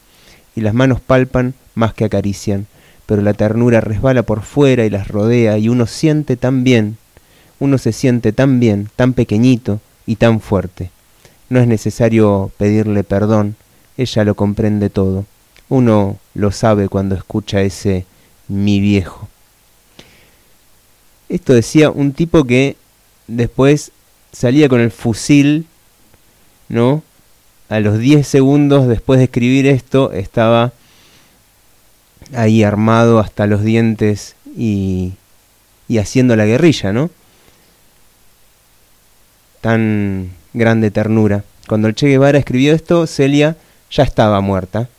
y las manos palpan más que acarician, pero la ternura resbala por fuera y las rodea, y uno siente tan bien, uno se siente tan bien, tan pequeñito y tan fuerte. No es necesario pedirle perdón, ella lo comprende todo. Uno lo sabe cuando escucha ese mi viejo. Esto decía un tipo que después salía con el fusil, ¿no? A los 10 segundos después de escribir esto estaba ahí armado hasta los dientes y, y haciendo la guerrilla, ¿no? Tan grande ternura. Cuando el Che Guevara escribió esto, Celia ya estaba muerta.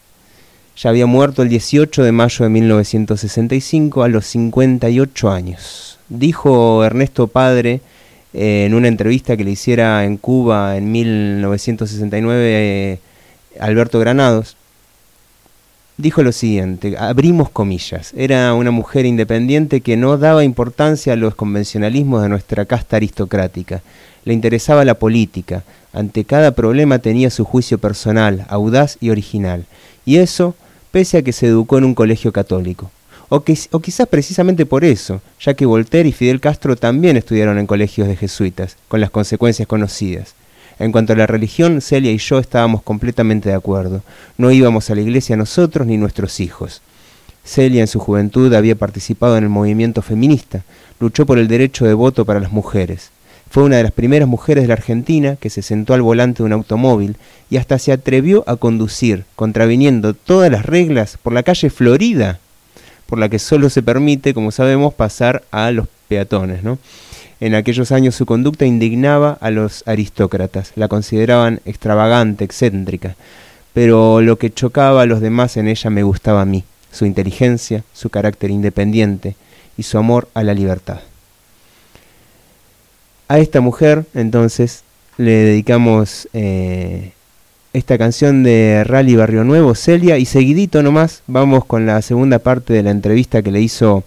Ya había muerto el 18 de mayo de 1965 a los 58 años. Dijo Ernesto Padre eh, en una entrevista que le hiciera en Cuba en 1969 eh, Alberto Granados, dijo lo siguiente, abrimos comillas, era una mujer independiente que no daba importancia a los convencionalismos de nuestra casta aristocrática, le interesaba la política, ante cada problema tenía su juicio personal, audaz y original, y eso pese a que se educó en un colegio católico. O, que, o quizás precisamente por eso, ya que Voltaire y Fidel Castro también estudiaron en colegios de jesuitas, con las consecuencias conocidas. En cuanto a la religión, Celia y yo estábamos completamente de acuerdo. No íbamos a la iglesia nosotros ni nuestros hijos. Celia en su juventud había participado en el movimiento feminista, luchó por el derecho de voto para las mujeres. Fue una de las primeras mujeres de la Argentina que se sentó al volante de un automóvil y hasta se atrevió a conducir, contraviniendo todas las reglas, por la calle Florida, por la que solo se permite, como sabemos, pasar a los peatones. ¿no? En aquellos años su conducta indignaba a los aristócratas, la consideraban extravagante, excéntrica, pero lo que chocaba a los demás en ella me gustaba a mí, su inteligencia, su carácter independiente y su amor a la libertad. A esta mujer, entonces, le dedicamos eh, esta canción de Rally Barrio Nuevo, Celia, y seguidito nomás vamos con la segunda parte de la entrevista que le hizo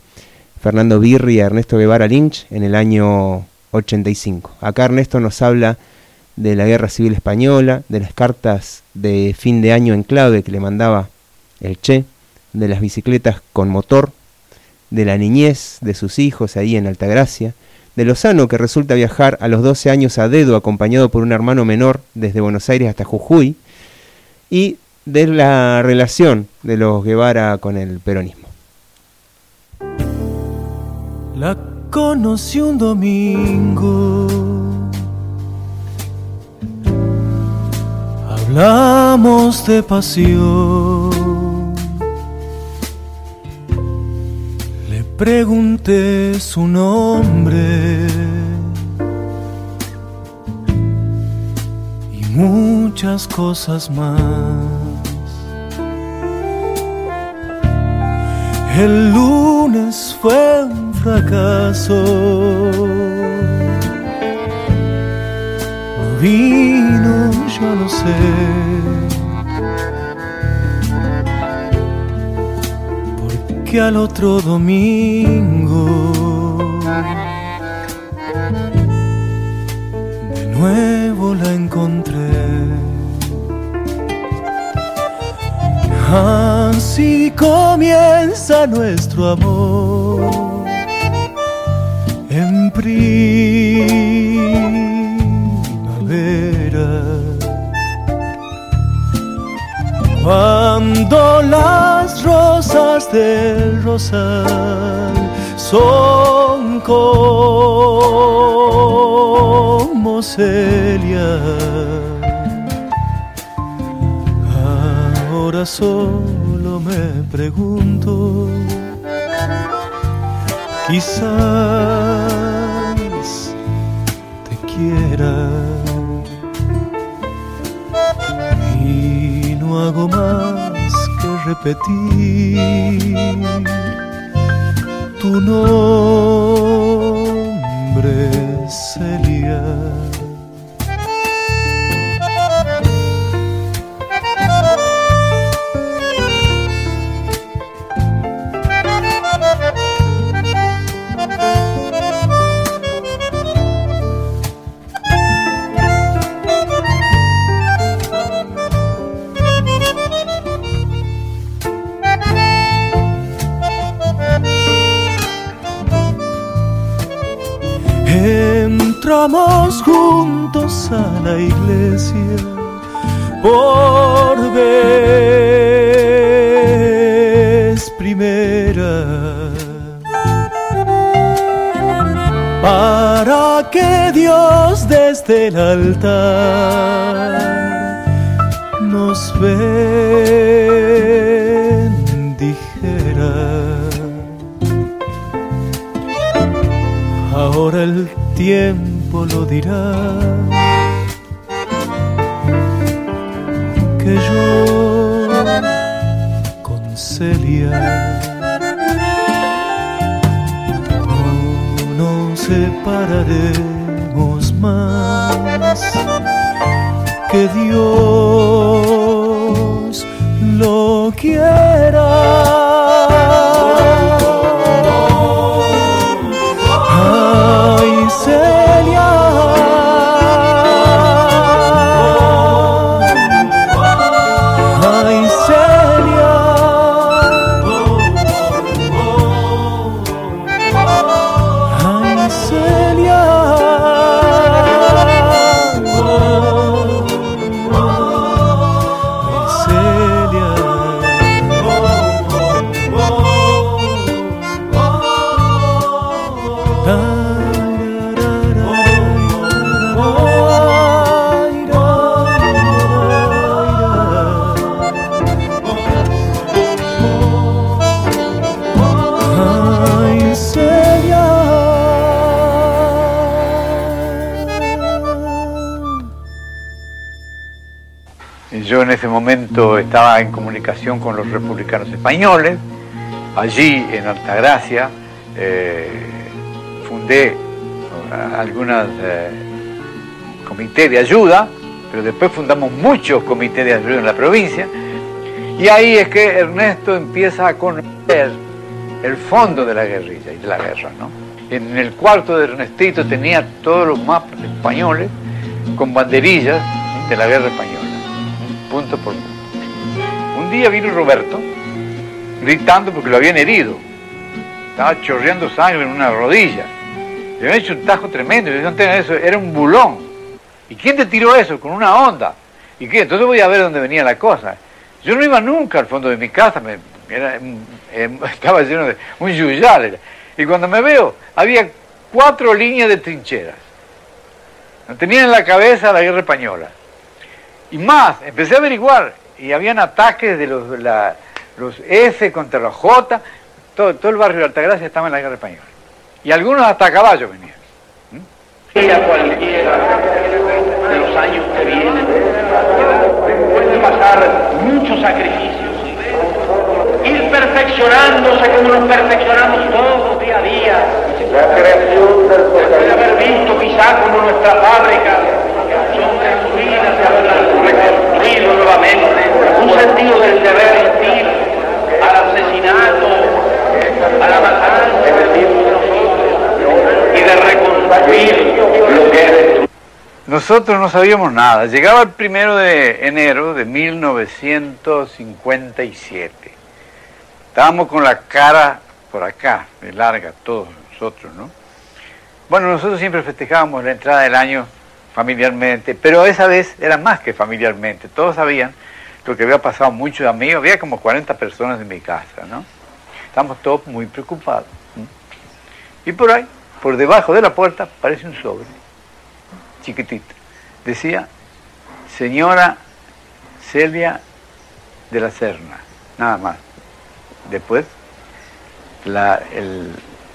Fernando Birri a Ernesto Guevara Lynch en el año 85. Acá Ernesto nos habla de la Guerra Civil Española, de las cartas de fin de año en clave que le mandaba el Che, de las bicicletas con motor, de la niñez de sus hijos ahí en Altagracia, de Lozano, que resulta viajar a los 12 años a dedo acompañado por un hermano menor desde Buenos Aires hasta Jujuy, y de la relación de los Guevara con el peronismo. La conocí un domingo. Hablamos de pasión. Le pregunté su nombre. Y muchas cosas más. El lunes fue fracaso. No vino, yo lo sé. Porque al otro domingo de nuevo la encontré. Así comienza nuestro amor primavera. Cuando las rosas del rosal son como Celia. Ahora solo me pregunto, quizás Y no hago más que repetir tu nombre, Celia. Entramos juntos a la iglesia por primera para que Dios desde el altar nos bendijera. Ahora el tiempo lo dirá que yo con Celia no nos separaremos más que Dios lo quiera. Ese momento estaba en comunicación con los republicanos españoles. Allí en Altagracia eh, fundé algunos comités de ayuda, pero después fundamos muchos comités de ayuda en la provincia. Y ahí es que Ernesto empieza a conocer el fondo de la guerrilla y de la guerra. ¿no? En el cuarto de Ernestito tenía todos los mapas españoles con banderillas de la guerra española Un día vino Roberto gritando porque lo habían herido. Estaba chorreando sangre en una rodilla. Le habían hecho un tajo tremendo. Yo no eso, era un bulón. ¿Y quién te tiró eso? Con una onda. ¿Y qué? Entonces voy a ver dónde venía la cosa. Yo no iba nunca al fondo de mi casa, me, era, eh, estaba lleno de un yuyal. Y cuando me veo, había cuatro líneas de trincheras. Tenía en la cabeza la guerra española. Y más, empecé a averiguar, y habían ataques de los, la- los F contra los J, todo, todo el barrio de Altagracia estaba en la guerra española. Y algunos hasta a caballo venían. Sea cualquiera de los años que vienen, puede pasar muchos sacrificios, ir perfeccionándose como nos perfeccionamos todos día a día. La creación del Puede haber visto quizá como nuestra fábrica son destruidas habrán reconstruido nuevamente un sentido del deber civil al asesinato, a la matanza y de reconstruir lo que es. Nosotros no sabíamos nada. Llegaba el primero de enero de 1957. Estábamos con la cara por acá, de larga, todos nosotros, ¿no? Bueno, nosotros siempre festejábamos la entrada del año familiarmente, pero esa vez era más que familiarmente. Todos sabían lo que había pasado muchos amigos, había como 40 personas en mi casa, ¿no? Estábamos todos muy preocupados. Y por ahí, por debajo de la puerta, aparece un sobre, chiquitito. Decía, señora Celia de la Serna, nada más. Después, la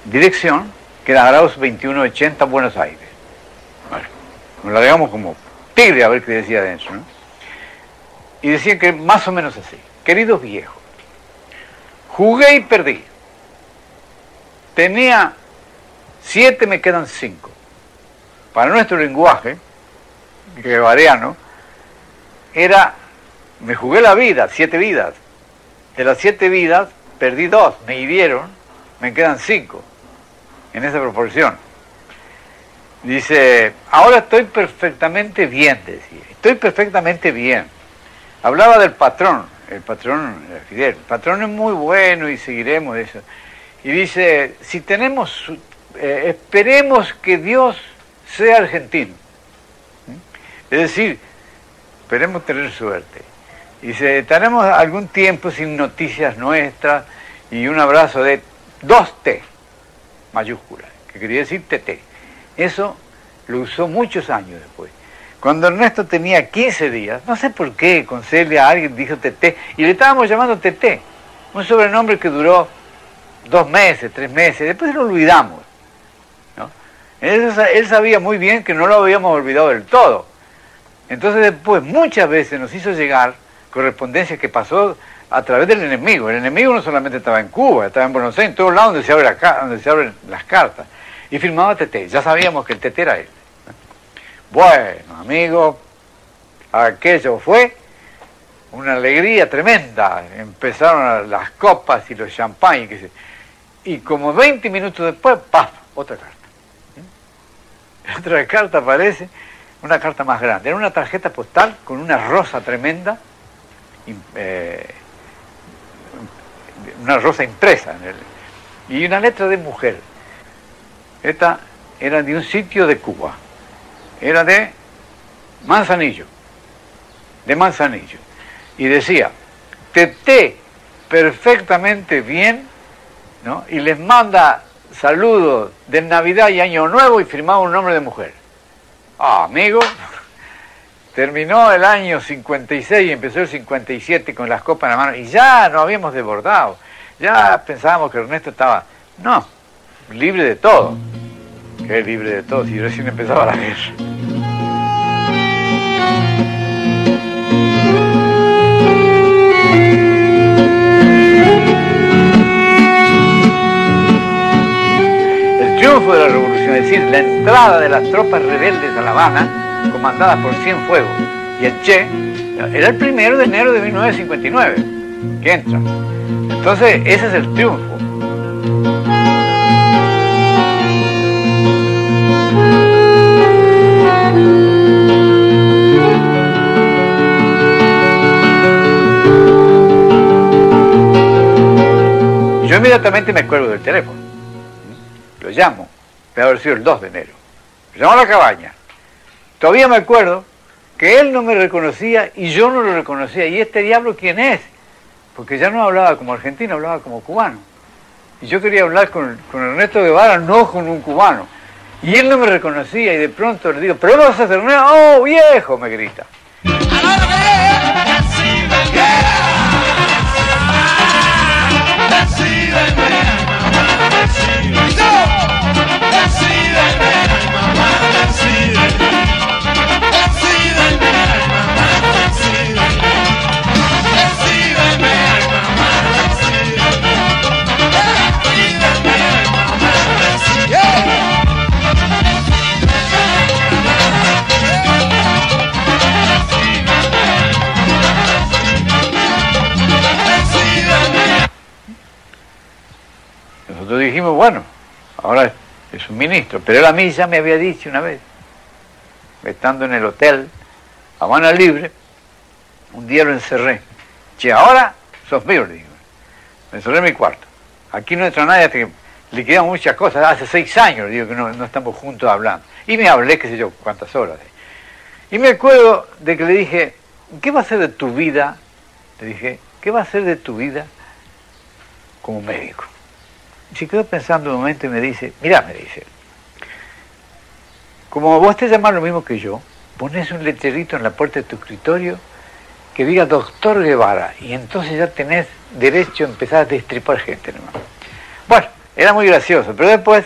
dirección, que era Arauz 2180, Buenos Aires. Nos largamos como tigre a ver qué decía adentro. ¿no? Y decía que más o menos así. Queridos viejos, jugué y perdí. Tenía siete, me quedan cinco. Para nuestro lenguaje, guevariano, era, me jugué la vida, siete vidas. De las siete vidas, perdí dos, me hirieron, me quedan cinco, en esa proporción. Dice, ahora estoy perfectamente bien, decía, estoy perfectamente bien. Hablaba del patrón, el patrón Fidel, el patrón es muy bueno y seguiremos eso. Y dice, si tenemos, eh, esperemos que Dios sea argentino. ¿Mm? Es decir, esperemos tener suerte. Dice, estaremos algún tiempo sin noticias nuestras y un abrazo de dos T, mayúsculas, que quería decir TT. Eso lo usó muchos años después. Cuando Ernesto tenía 15 días, no sé por qué, con Celia alguien dijo TT, y le estábamos llamando TT, un sobrenombre que duró dos meses, tres meses, después lo olvidamos. Él, sa- él sabía muy bien que no lo habíamos olvidado del todo. Entonces después muchas veces nos hizo llegar correspondencia que pasó a través del enemigo. El enemigo no solamente estaba en Cuba, estaba en Buenos Aires, en todos lados donde se abren las cartas. Y firmaba TT. Ya sabíamos que el TT era él. Bueno, amigo, aquello fue una alegría tremenda. Empezaron las copas y los champán y como 20 minutos después, ¡paf! Otra carta. ¿Mm? Otra carta aparece, una carta más grande. Era una tarjeta postal con una rosa tremenda, eh, una rosa impresa en y una letra de mujer. Esta era de un sitio de Cuba. Era de Manzanillo. De Manzanillo. Y decía, Tete perfectamente bien, ¿no? Y les manda saludos de Navidad y Año Nuevo y firmaba un nombre de mujer. Ah, amigo, terminó el año 56 y empezó el 57 con las copas en la mano y ya no habíamos desbordado. Ya pensábamos que Ernesto estaba, no, libre de todo. Que libre de todo, si recién empezaba la guerra. El triunfo de la revolución, es decir, la entrada de las tropas rebeldes a La Habana, comandadas por Cienfuegos y el Che, era el primero de enero de 1959 que entra. Entonces, ese es el triunfo. Inmediatamente me acuerdo del teléfono. Lo llamo. Debe haber sido el 2 de enero. Lo llamo a la cabaña. Todavía me acuerdo que él no me reconocía y yo no lo reconocía. ¿Y este diablo quién es? Porque ya no hablaba como argentino, hablaba como cubano. Y yo quería hablar con, Ernesto Guevara, no con un cubano. Y él no me reconocía y de pronto le digo, ¿pero vas a hacer nada? ¡Oh, viejo! me grita. Viven Nosotros dijimos, bueno, ahora es un ministro, pero él a mí ya me había dicho una vez, estando en el hotel Habana Libre, un día lo encerré. Che, ahora sos mío, le digo. Me encerré en mi cuarto. Aquí no entra nadie hasta que le quedan muchas cosas. Hace seis años, digo, que no, no estamos juntos hablando. Y me hablé, qué sé yo, cuántas horas. Y me acuerdo de que le dije, ¿qué va a ser de tu vida? Le dije, ¿qué va a ser de tu vida como médico? Se quedó pensando un momento y me dice, mira, me dice, como vos te llamás lo mismo que yo, pones un letrerito en la puerta de tu escritorio que diga doctor Guevara y entonces ya tenés derecho a empezar a destripar gente nomás. Bueno, era muy gracioso, pero después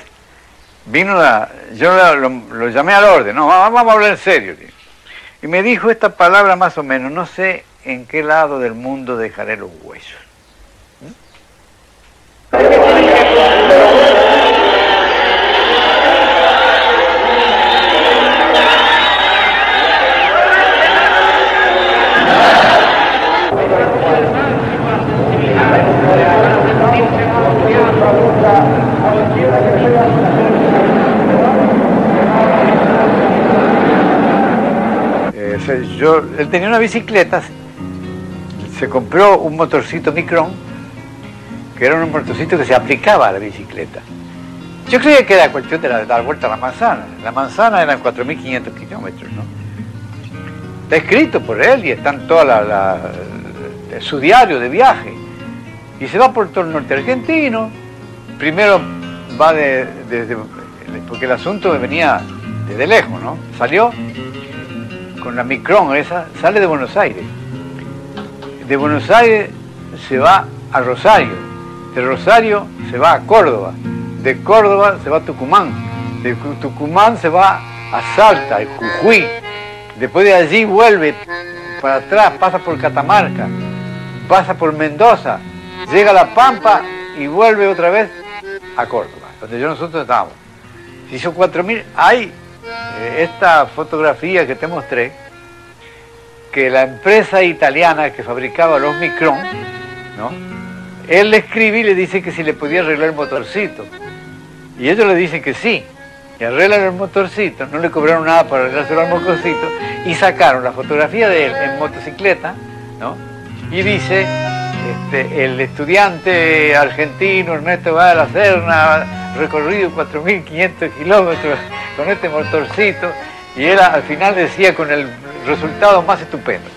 vino la, yo lo, llamé al orden, no, vamos, a hablar en serio. Y me dijo esta palabra más o menos, no sé en qué lado del mundo dejaré los huesos. Eh, yo, él tenía una bicicleta, se compró un motorcito Micron, que era un motorcito que se aplicaba a la bicicleta. Yo creía que era cuestión de, de dar vuelta a la manzana. La manzana eran 4.500 kilómetros, ¿no? Está escrito por él y están todas la, la- de su diario de viaje. Y se va por todo el norte argentino. Primero va de, desde- porque el asunto venía desde lejos, ¿no? Salió con la Micron esa, sale de Buenos Aires. De Buenos Aires se va a Rosario. De Rosario se va a Córdoba. De Córdoba se va a Tucumán. De Cu- Tucumán se va a Salta, el Jujuy. Después de allí vuelve para atrás, pasa por Catamarca, pasa por Mendoza, llega a La Pampa y vuelve otra vez a Córdoba, donde yo nosotros estábamos. Se hizo 4.000. Hay esta fotografía que te mostré, que la empresa italiana que fabricaba los Micron, ¿no? Él le escribe y le dice que si le podía arreglar el motorcito. Y ellos le dicen que sí. Y arreglan el motorcito, no le cobraron nada para arreglárselo al motorcito, y sacaron la fotografía de él en motocicleta, ¿no? Y dice, este, el estudiante argentino Ernesto va a la Serna, recorrido 4.500 kilómetros con este motorcito, y él al final decía con el resultado más estupendo.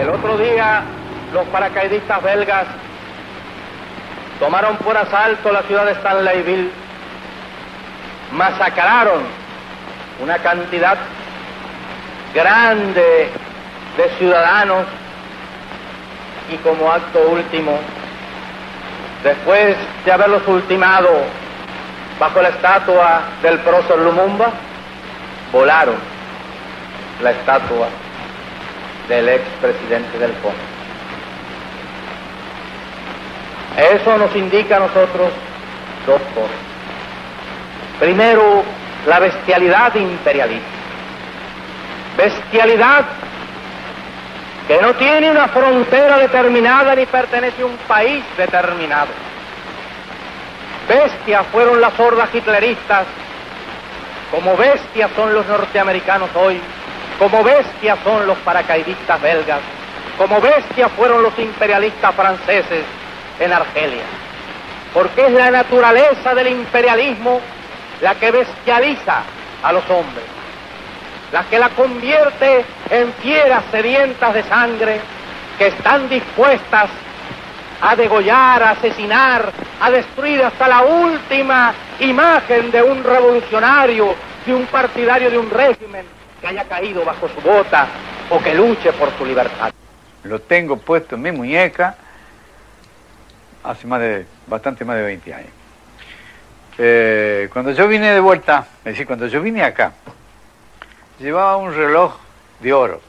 El otro día, los paracaidistas belgas tomaron por asalto la ciudad de Stanleyville, masacraron una cantidad grande de ciudadanos y como acto último, después de haberlos ultimado bajo la estatua del prócer Lumumba, volaron la estatua del expresidente del Congo. Eso nos indica a nosotros dos cosas. Primero, la bestialidad imperialista. Bestialidad que no tiene una frontera determinada ni pertenece a un país determinado. Bestias fueron las hordas hitleristas, como bestias son los norteamericanos hoy, como bestias son los paracaidistas belgas, como bestias fueron los imperialistas franceses en Argelia. Porque es la naturaleza del imperialismo la que bestializa a los hombres, la que la convierte en fieras sedientas de sangre que están dispuestas a degollar, a asesinar, a destruir hasta la última imagen de un revolucionario, de un partidario de un régimen que haya caído bajo su bota o que luche por su libertad. lo tengo puesto en mi muñeca hace más de, bastante más de 20 años. Eh, cuando yo vine de vuelta, es decir, cuando yo vine acá, llevaba un reloj de oro,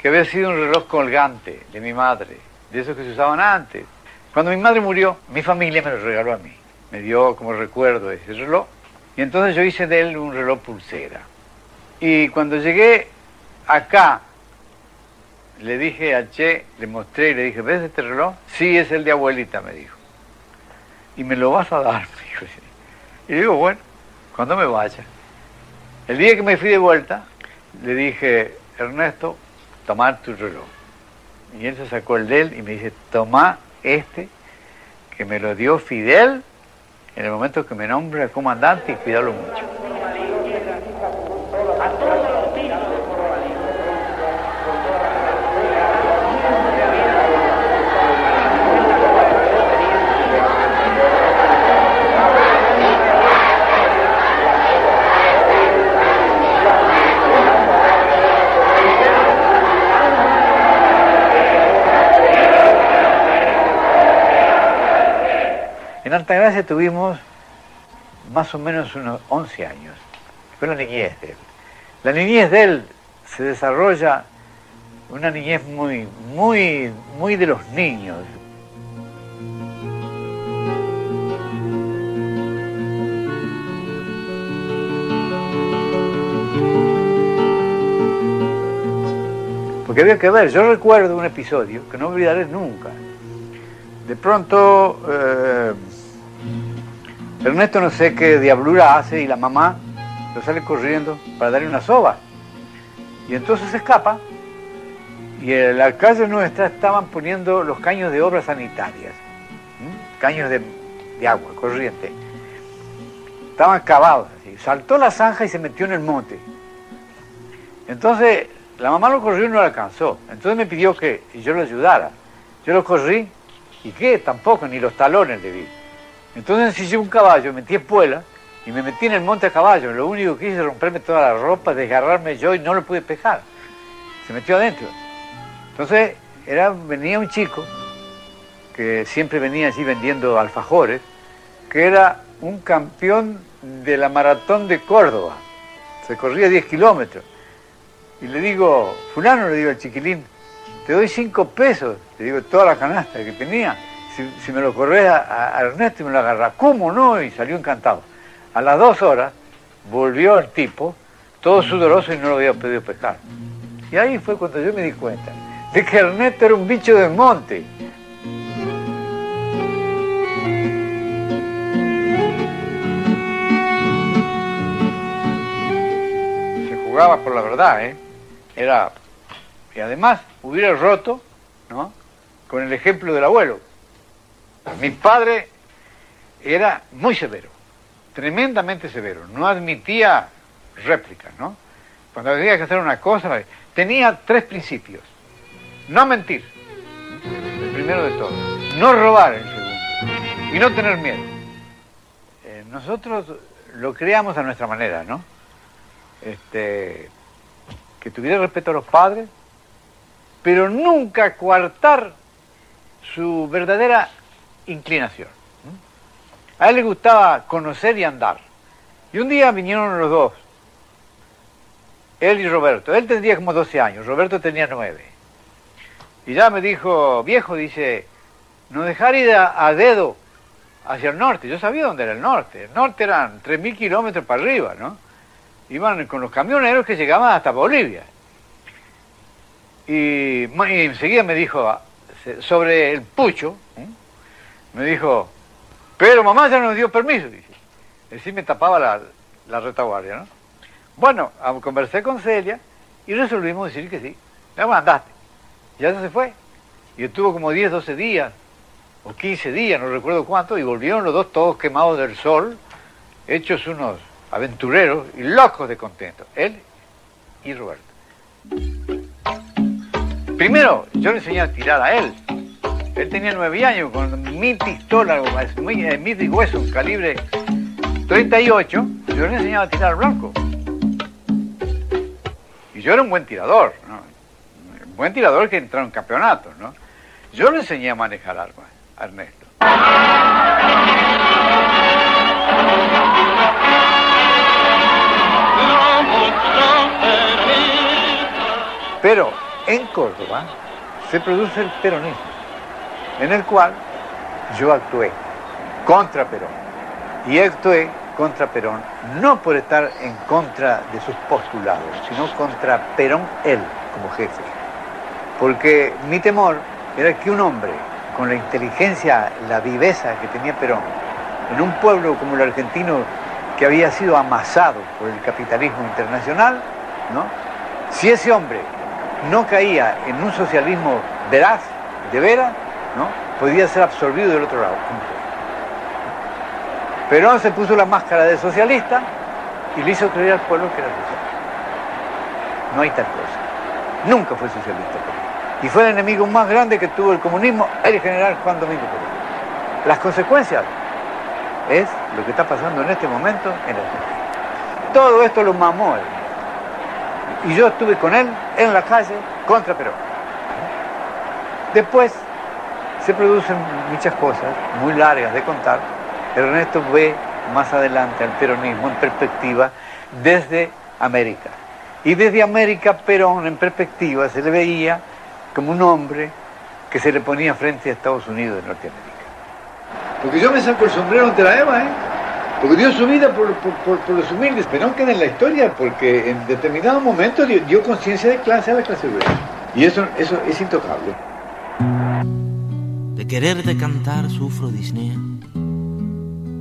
que había sido un reloj colgante de mi madre, de esos que se usaban antes. Cuando mi madre murió, mi familia me lo regaló a mí, me dio como recuerdo ese reloj, y entonces yo hice de él un reloj pulsera. Y cuando llegué acá, le dije a Che, le mostré y le dije, ¿ves este reloj? Sí, es el de abuelita, me dijo. Y me lo vas a dar, me dijo. Y digo, bueno, cuando me vaya. El día que me fui de vuelta, le dije, Ernesto, toma tu reloj. Y él se sacó el de él y me dice, toma este que me lo dio Fidel en el momento que me nombra comandante y cuídalo mucho. En Altagracia tuvimos más o menos unos 11 años. Fue la niñez de él. La niñez de él se desarrolla una niñez muy, muy, muy de los niños. Porque había que ver, yo recuerdo un episodio que no olvidaré nunca. De pronto, eh, Ernesto no sé qué diablura hace y la mamá lo sale corriendo para darle una soba. Y entonces se escapa y en la calle nuestra estaban poniendo los caños de obras sanitarias, caños de, de agua, corriente. Estaban cavados así. Saltó la zanja y se metió en el monte. Entonces la mamá lo corrió y no lo alcanzó. Entonces me pidió que yo lo ayudara. Yo lo corrí y qué, tampoco, ni los talones le vi. Entonces ensillé un caballo, metí espuela y me metí en el monte a caballo. Lo único que hice es romperme toda la ropa, desgarrarme yo y no lo pude pescar. Se metió adentro. Entonces era, venía un chico que siempre venía allí vendiendo alfajores, que era un campeón de la maratón de Córdoba. Se corría 10 kilómetros. Y le digo, fulano, le digo al chiquilín, te doy cinco pesos, te digo, toda la canasta que tenía, si, si me lo corres a, a Ernesto y me lo agarra, ¿cómo no? Y salió encantado. A las dos horas volvió el tipo, todo sudoroso y no lo había podido pescar. Y ahí fue cuando yo me di cuenta de que Ernesto era un bicho del monte. Se jugaba por la verdad, ¿eh? Era y además hubiera roto, ¿no? Con el ejemplo del abuelo. Mi padre era muy severo, tremendamente severo, no admitía réplicas, ¿no? Cuando había que hacer una cosa, tenía tres principios. No mentir, el primero de todos. No robar, el segundo. Y no tener miedo. Eh, nosotros lo creamos a nuestra manera, ¿no? Este, que tuviera respeto a los padres, pero nunca coartar su verdadera inclinación. A él le gustaba conocer y andar. Y un día vinieron los dos, él y Roberto. Él tendría como 12 años, Roberto tenía 9. Y ya me dijo, viejo, dice, no dejar ir a, dedo hacia el norte. Yo sabía dónde era el norte. El norte eran 3.000 kilómetros para arriba, ¿no? Iban con los camioneros que llegaban hasta Bolivia. Y, y enseguida me dijo, sobre el pucho. Me dijo, pero mamá ya nos dio permiso, dice. Así me tapaba la, la retaguardia, ¿no? Bueno, conversé con Celia y resolvimos decir que sí. Me mandaste. Ya se fue. Y estuvo como 10, 12 días, o 15 días, no recuerdo cuánto, y volvieron los dos todos quemados del sol, hechos unos aventureros y locos de contento. Él y Roberto. Primero, yo le enseñé a tirar a él. Él tenía nueve años con mi pistola, mi, eh, mi hueso, un calibre 38. Yo le enseñaba a tirar blanco. Y yo era un buen tirador, ¿no? Un buen tirador que entró en campeonatos, ¿no? Yo le enseñé a manejar armas a Ernesto. Pero en Córdoba se produce el peronismo, en el cual yo actué contra Perón. Y actué contra Perón no por estar en contra de sus postulados, sino contra Perón él como jefe. Porque mi temor era que un hombre con la inteligencia, la viveza que tenía Perón, en un pueblo como el argentino que había sido amasado por el capitalismo internacional, ¿no? Si ese hombre no caía en un socialismo veraz, de veras, ¿no? podía ser absorbido del otro lado. Perón se puso la máscara de socialista y le hizo creer al pueblo que era socialista. No hay tal cosa. Nunca fue socialista. Y fue el enemigo más grande que tuvo el comunismo, el general Juan Domingo Perón. Las consecuencias es lo que está pasando en este momento en Argentina. Todo esto lo mamó él. Y yo estuve con él en la calle contra Perón. Después se producen muchas cosas muy largas de contar, Ernesto ve más adelante al peronismo en perspectiva desde América. Y desde América, Perón en perspectiva se le veía como un hombre que se le ponía frente a Estados Unidos de Norteamérica. Porque yo me saco el sombrero ante la Eva, ¿eh? Porque dio su vida por los humildes. Perón queda en la historia porque en determinado momento dio, dio conciencia de clase a la clase obrera. Y eso, eso es intocable. De quererte cantar sufro disnea,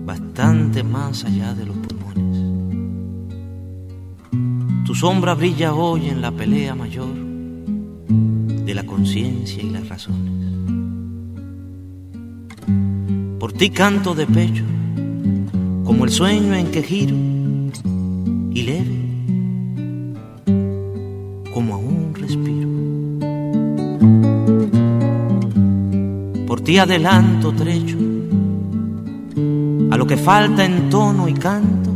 bastante más allá de los pulmones. Tu sombra brilla hoy en la pelea mayor de la conciencia y las razones. Por ti canto de pecho, como el sueño en que giro, y leve, Ti adelanto trecho a lo que falta en tono y canto,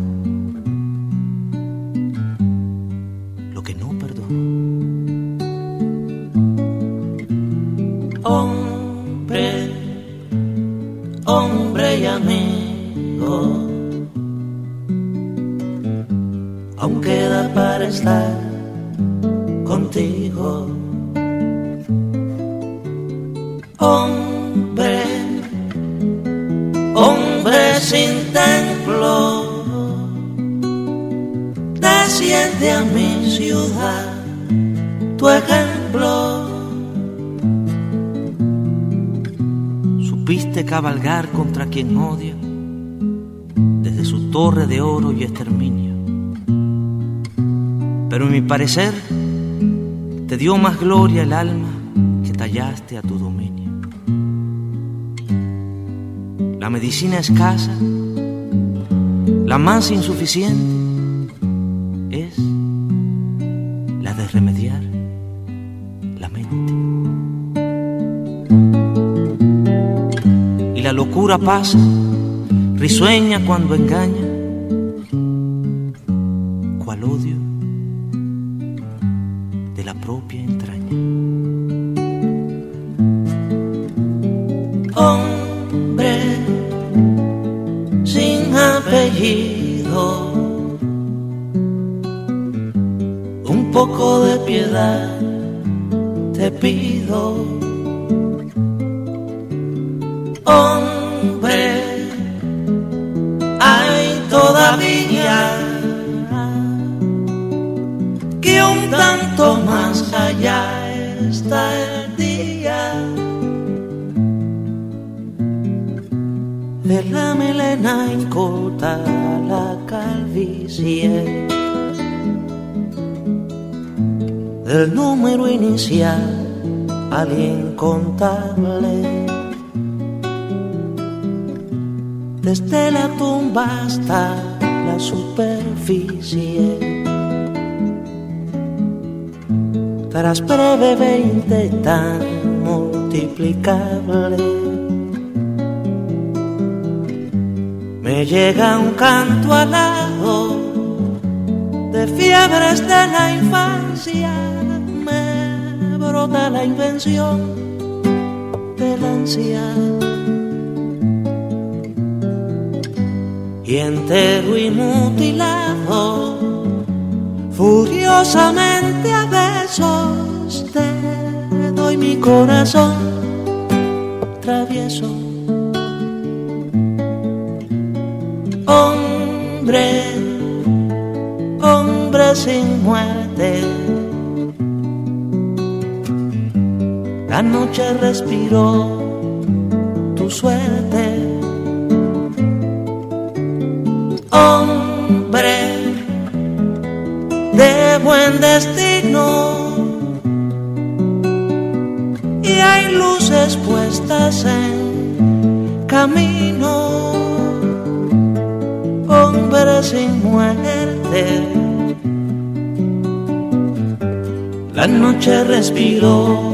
parecer te dio más gloria el alma que tallaste a tu dominio. La medicina escasa, la más insuficiente, es la de remediar la mente. Y la locura pasa, risueña cuando engaña, está el día. De la melena incorta la calvicie. Del número inicial al incontable. Desde la tumba hasta la superficie tras breve veinte tan multiplicable me llega un canto alado de fiebres de la infancia, me brota la invención de la ansiedad. Y entero y mutilado, furiosamente a besos doy mi corazón travieso. Hombre, hombre sin muerte. La noche respiró tu suerte. Noche respiró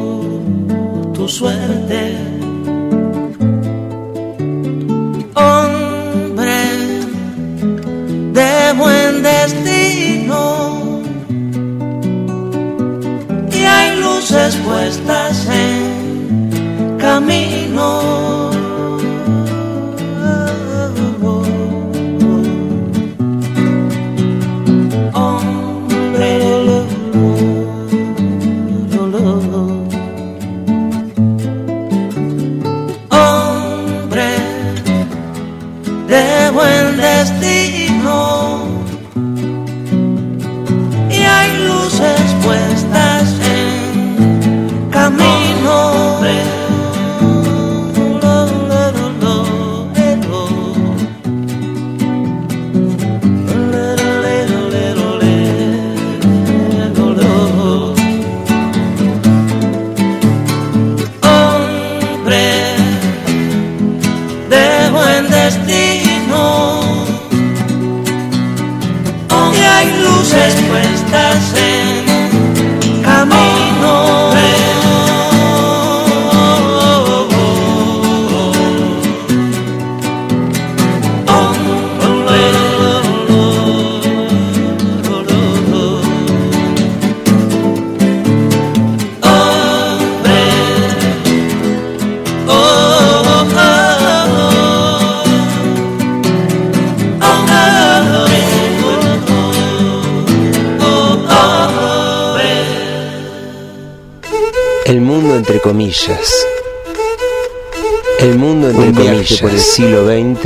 El mundo entre Un viaje por el siglo XX.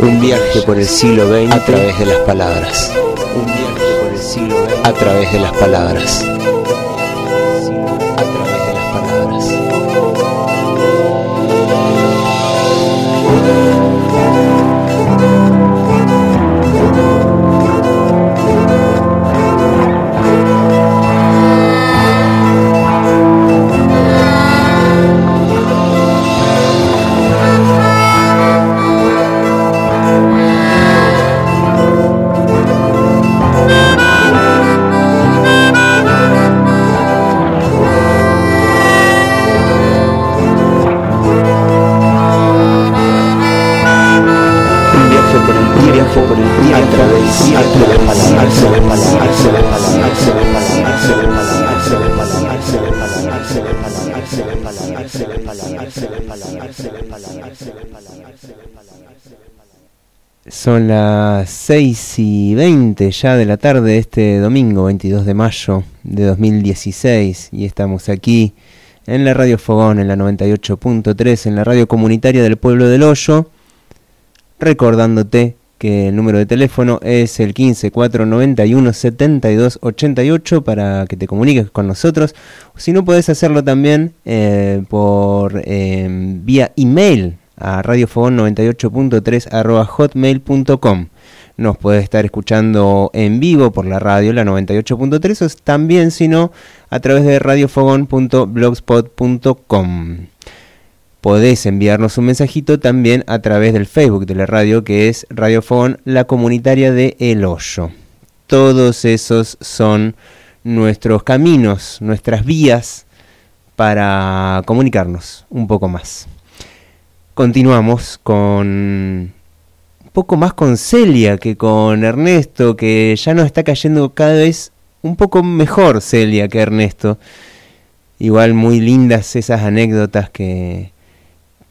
Un viaje por el siglo XX a través de las palabras. Un viaje por el siglo XX a través de las palabras. De las palabras, de las Son las 6 y 20 ya de la tarde de este domingo 22 de mayo de 2016 y estamos aquí en la Radio Fogón en la 98.3 en la radio comunitaria del pueblo del Hoyo recordándote que el número de teléfono es el 15491 7288 para que te comuniques con nosotros. Si no, puedes hacerlo también eh, por eh, vía email a radiofogón98.3 arroba hotmail.com. Nos puedes estar escuchando en vivo por la radio, la 98.3, o también, si no, a través de radiofogón.blogspot.com. Podés enviarnos un mensajito también a través del Facebook de la radio, que es Radio Fogón, la comunitaria de El Hoyo. Todos esos son nuestros caminos, nuestras vías para comunicarnos un poco más. Continuamos con un poco más con Celia que con Ernesto, que ya nos está cayendo cada vez un poco mejor Celia que Ernesto. Igual muy lindas esas anécdotas que,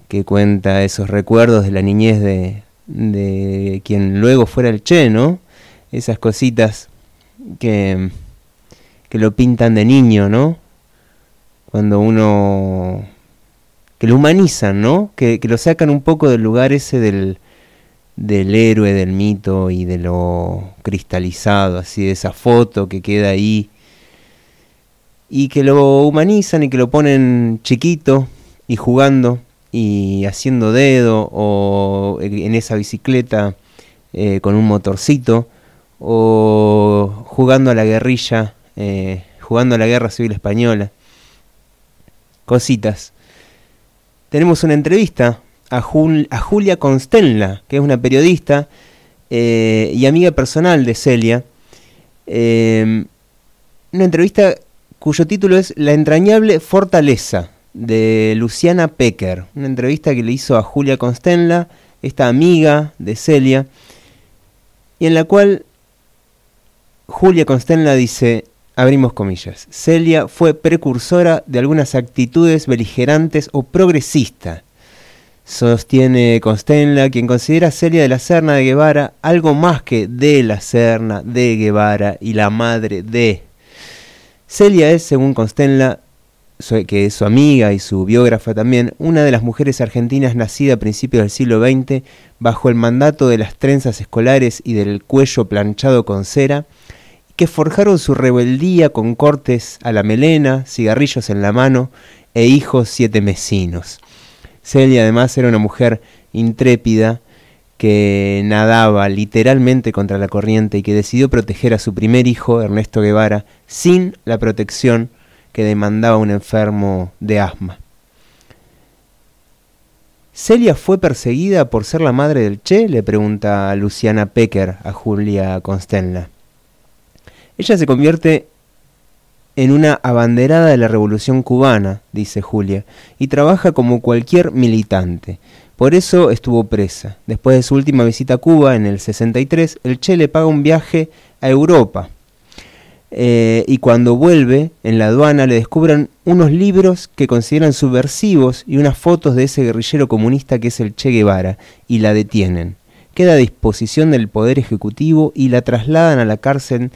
que cuenta, esos recuerdos de la niñez de, de quien luego fuera el Che, ¿no? Esas cositas que, que lo pintan de niño, ¿no? Cuando uno... que lo humanizan, ¿no? Que, que lo sacan un poco del lugar ese del, del héroe, del mito y de lo cristalizado, así de esa foto que queda ahí. Y que lo humanizan y que lo ponen chiquito y jugando y haciendo dedo o en esa bicicleta eh, con un motorcito o jugando a la guerrilla, eh, jugando a la guerra civil española. Cositas. Tenemos una entrevista a, Jul a Julia Constenla, que es una periodista eh, y amiga personal de Celia. una entrevista cuyo título es La entrañable fortaleza de Luciana Pecker, una entrevista que le hizo a Julia Constenla, esta amiga de Celia, y en la cual Julia Constenla dice, abrimos comillas, Celia fue precursora de algunas actitudes beligerantes o progresistas. Sostiene Constenla, quien considera a Celia de la Serna de Guevara algo más que de la Serna de Guevara y la madre de. Celia es, según Constenla, que es su amiga y su biógrafa también, una de las mujeres argentinas nacida a principios del siglo XX bajo el mandato de las trenzas escolares y del cuello planchado con cera, que forjaron su rebeldía con cortes a la melena, cigarrillos en la mano e hijos siete mesinos. Celia además era una mujer intrépida que nadaba literalmente contra la corriente y que decidió proteger a su primer hijo, Ernesto Guevara, sin la protección que demandaba un enfermo de asma. ¿Celia fue perseguida por ser la madre del Che? le pregunta Luciana Pecker a Julia Constenla. Ella se convierte en una abanderada de la revolución cubana, dice Julia, y trabaja como cualquier militante. Por eso estuvo presa. Después de su última visita a Cuba en el 63, el Che le paga un viaje a Europa. Eh, y cuando vuelve, en la aduana le descubren unos libros que consideran subversivos y unas fotos de ese guerrillero comunista que es el Che Guevara, y la detienen. Queda a disposición del Poder Ejecutivo y la trasladan a la cárcel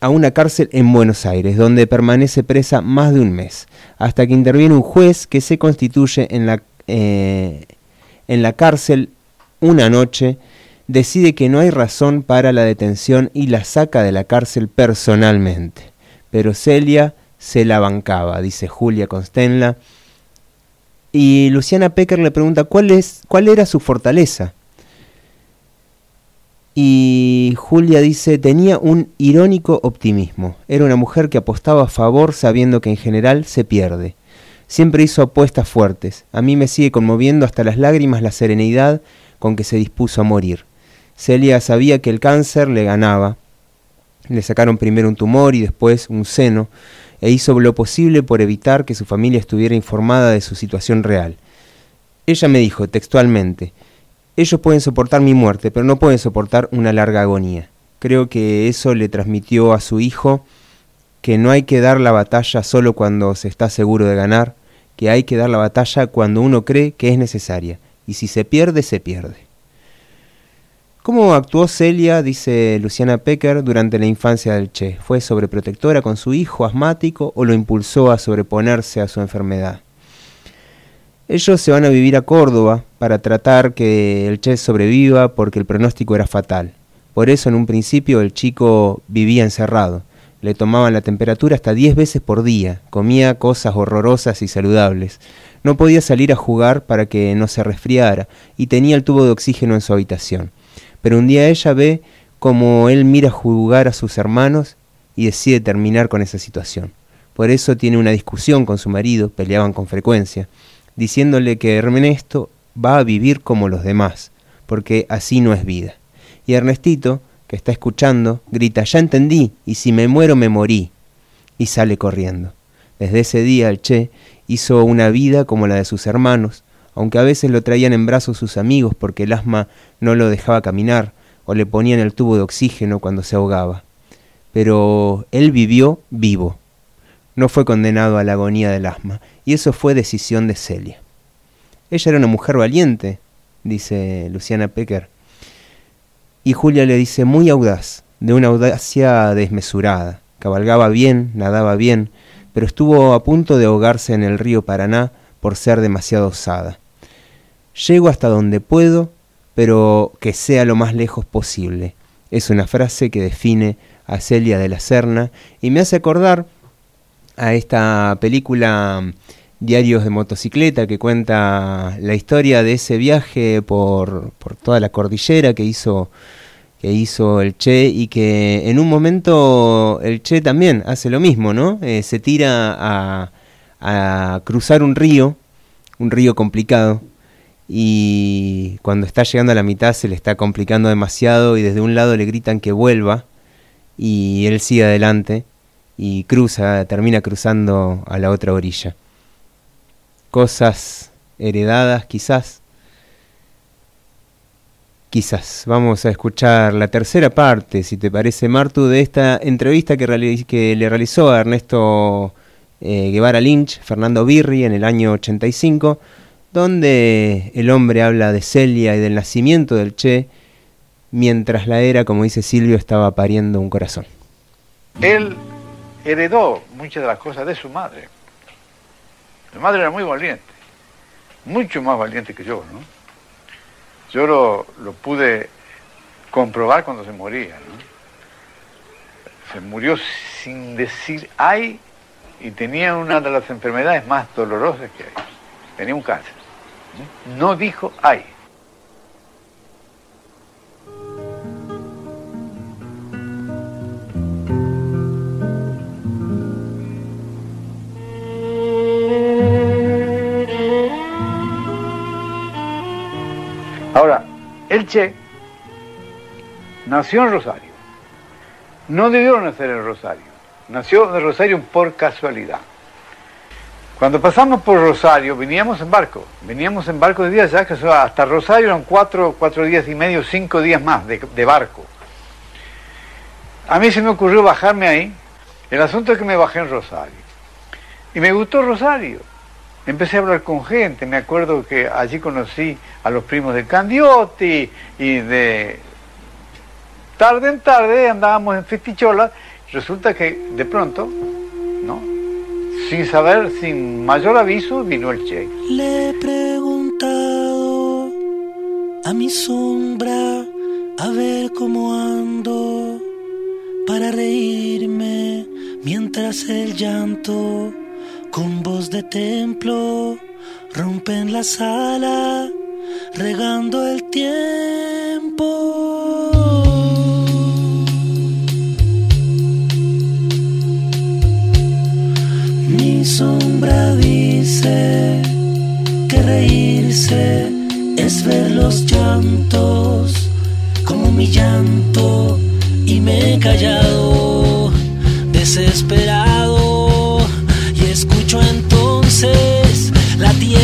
a una cárcel en Buenos Aires, donde permanece presa más de un mes, hasta que interviene un juez que se constituye en la, eh, en la cárcel una noche, decide que no hay razón para la detención y la saca de la cárcel personalmente. Pero Celia se la bancaba, dice Julia Constenla. Y Luciana Pecker le pregunta cuál, es, cuál era su fortaleza. Y Julia dice, tenía un irónico optimismo. Era una mujer que apostaba a favor sabiendo que en general se pierde. Siempre hizo apuestas fuertes. A mí me sigue conmoviendo hasta las lágrimas la serenidad con que se dispuso a morir. Celia sabía que el cáncer le ganaba. Le sacaron primero un tumor y después un seno, e hizo lo posible por evitar que su familia estuviera informada de su situación real. Ella me dijo textualmente, ellos pueden soportar mi muerte, pero no pueden soportar una larga agonía. Creo que eso le transmitió a su hijo que no hay que dar la batalla solo cuando se está seguro de ganar, que hay que dar la batalla cuando uno cree que es necesaria, y si se pierde, se pierde. ¿Cómo actuó Celia, dice Luciana Pecker, durante la infancia del Che? ¿Fue sobreprotectora con su hijo asmático o lo impulsó a sobreponerse a su enfermedad? Ellos se van a vivir a Córdoba para tratar que el Che sobreviva porque el pronóstico era fatal. Por eso en un principio el chico vivía encerrado. Le tomaban la temperatura hasta 10 veces por día, comía cosas horrorosas y saludables. No podía salir a jugar para que no se resfriara y tenía el tubo de oxígeno en su habitación. Pero un día ella ve como él mira jugar a sus hermanos y decide terminar con esa situación. Por eso tiene una discusión con su marido, peleaban con frecuencia diciéndole que Ernesto va a vivir como los demás, porque así no es vida. Y Ernestito, que está escuchando, grita, ya entendí, y si me muero me morí, y sale corriendo. Desde ese día el Che hizo una vida como la de sus hermanos, aunque a veces lo traían en brazos sus amigos porque el asma no lo dejaba caminar, o le ponían el tubo de oxígeno cuando se ahogaba. Pero él vivió vivo, no fue condenado a la agonía del asma, y eso fue decisión de Celia. Ella era una mujer valiente, dice Luciana Pecker, y Julia le dice muy audaz, de una audacia desmesurada. Cabalgaba bien, nadaba bien, pero estuvo a punto de ahogarse en el río Paraná por ser demasiado osada. Llego hasta donde puedo, pero que sea lo más lejos posible. Es una frase que define a Celia de la Serna y me hace acordar a esta película Diarios de motocicleta que cuenta la historia de ese viaje por, por toda la cordillera que hizo que hizo el Che y que en un momento el Che también hace lo mismo, ¿no? Eh, se tira a, a cruzar un río, un río complicado, y cuando está llegando a la mitad se le está complicando demasiado y desde un lado le gritan que vuelva y él sigue adelante y cruza, termina cruzando a la otra orilla. Cosas heredadas quizás. Quizás. Vamos a escuchar la tercera parte, si te parece, Martu, de esta entrevista que, le realizó a Ernesto eh, Guevara Lynch, Fernando Birri, en el año 85, donde el hombre habla de Celia y del nacimiento del Che, mientras la era, como dice Silvio, estaba pariendo un corazón. Él heredó muchas de las cosas de su madre. Su madre era muy valiente, mucho más valiente que yo, ¿no? Yo lo, lo pude comprobar cuando se moría, ¿no? Se murió sin decir ay y tenía una de las enfermedades más dolorosas que hay. Tenía un cáncer. No dijo ay. Ahora, el Che nació en Rosario. No debió nacer en Rosario. Nació en Rosario por casualidad. Cuando pasamos por Rosario, veníamos en barco. Veníamos en barco de días ya que hasta Rosario eran cuatro, cuatro días y medio, cinco días más de, barco. A mí se me ocurrió bajarme ahí. El asunto es que me bajé en Rosario. Y me gustó Rosario. Empecé a hablar con gente. Me acuerdo que allí conocí a los primos de Candiotti y de... Tarde en tarde andábamos en festichola. Resulta que de pronto. Sin saber, sin mayor aviso, vino el Che. Le he preguntado a mi sombra a ver cómo ando para reírme mientras el llanto con voz de templo rompe en la sala regando el tiempo. Mi sombra dice que reírse es ver los llantos como mi llanto y me he callado desesperado y escucho entonces la tierra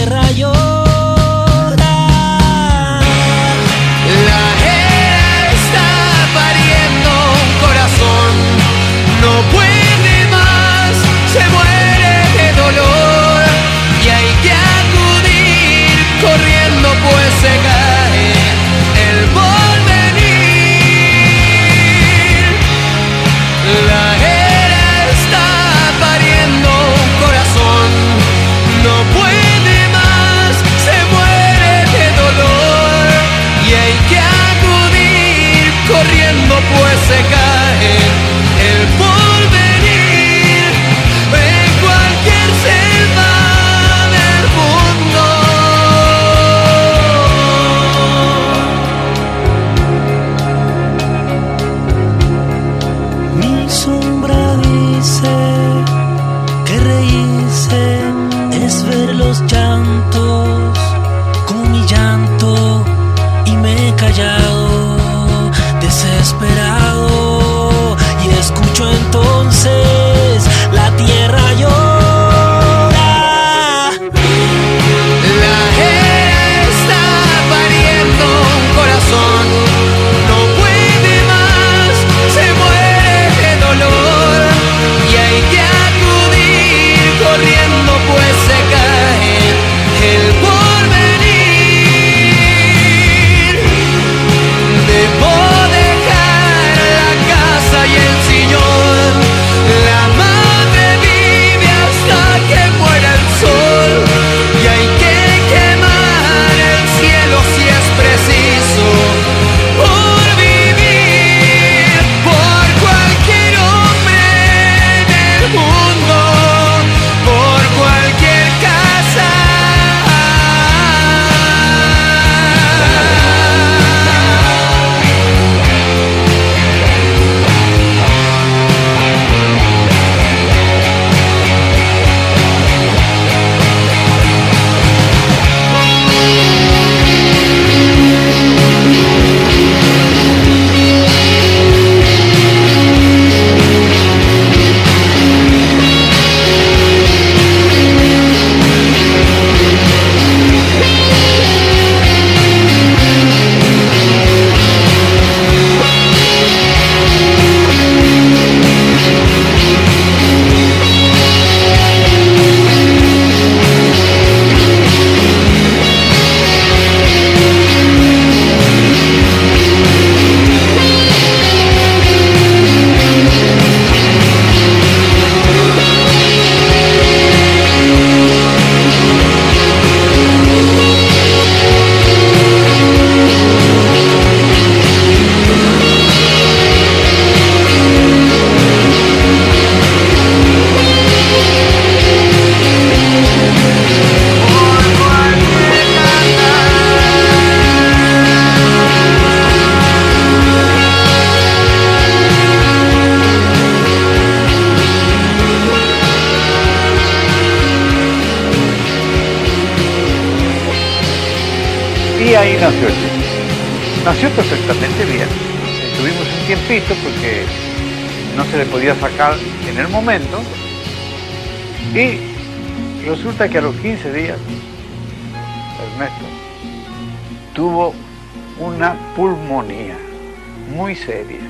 muy seria.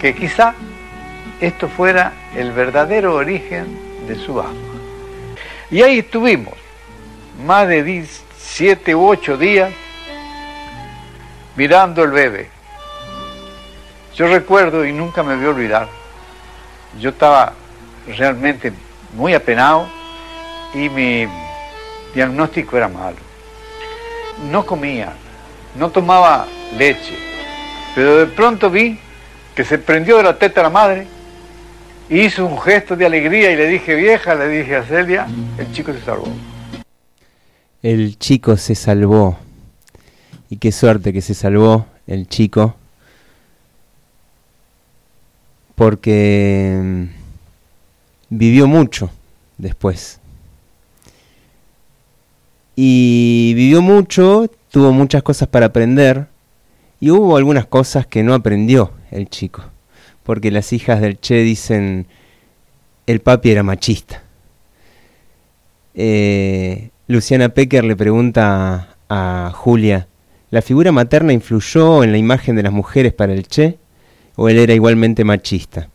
Que quizá esto fuera el verdadero origen de su asma. Y ahí estuvimos, más de 7 u 8 días, mirando el bebé. Yo recuerdo y nunca me voy a olvidar, yo estaba realmente muy apenado y mi diagnóstico era malo. No comía, no tomaba leche, pero de pronto vi que se prendió de la teta la madre, hizo un gesto de alegría y le dije, vieja, le dije a Celia, el chico se salvó. El chico se salvó. Y qué suerte que se salvó el chico. Porque mm, vivió mucho después. Y vivió mucho, tuvo muchas cosas para aprender. Y hubo algunas cosas que no aprendió el chico. Porque las hijas del Che dicen, el papi era machista. Eh, Luciana Pecker le pregunta a Julia, ¿la figura materna influyó en la imagen de las mujeres para el Che o él era igualmente machista?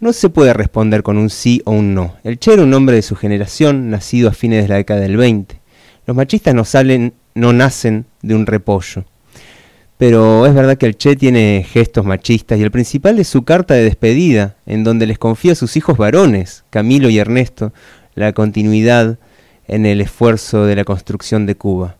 No se puede responder con un sí o un no. El Che era un hombre de su generación, nacido a fines de la década del 20. Los machistas no salen, no nacen de un repollo. Pero es verdad que el Che tiene gestos machistas y el principal es su carta de despedida, en donde les confía a sus hijos varones, Camilo y Ernesto, la continuidad en el esfuerzo de la construcción de Cuba.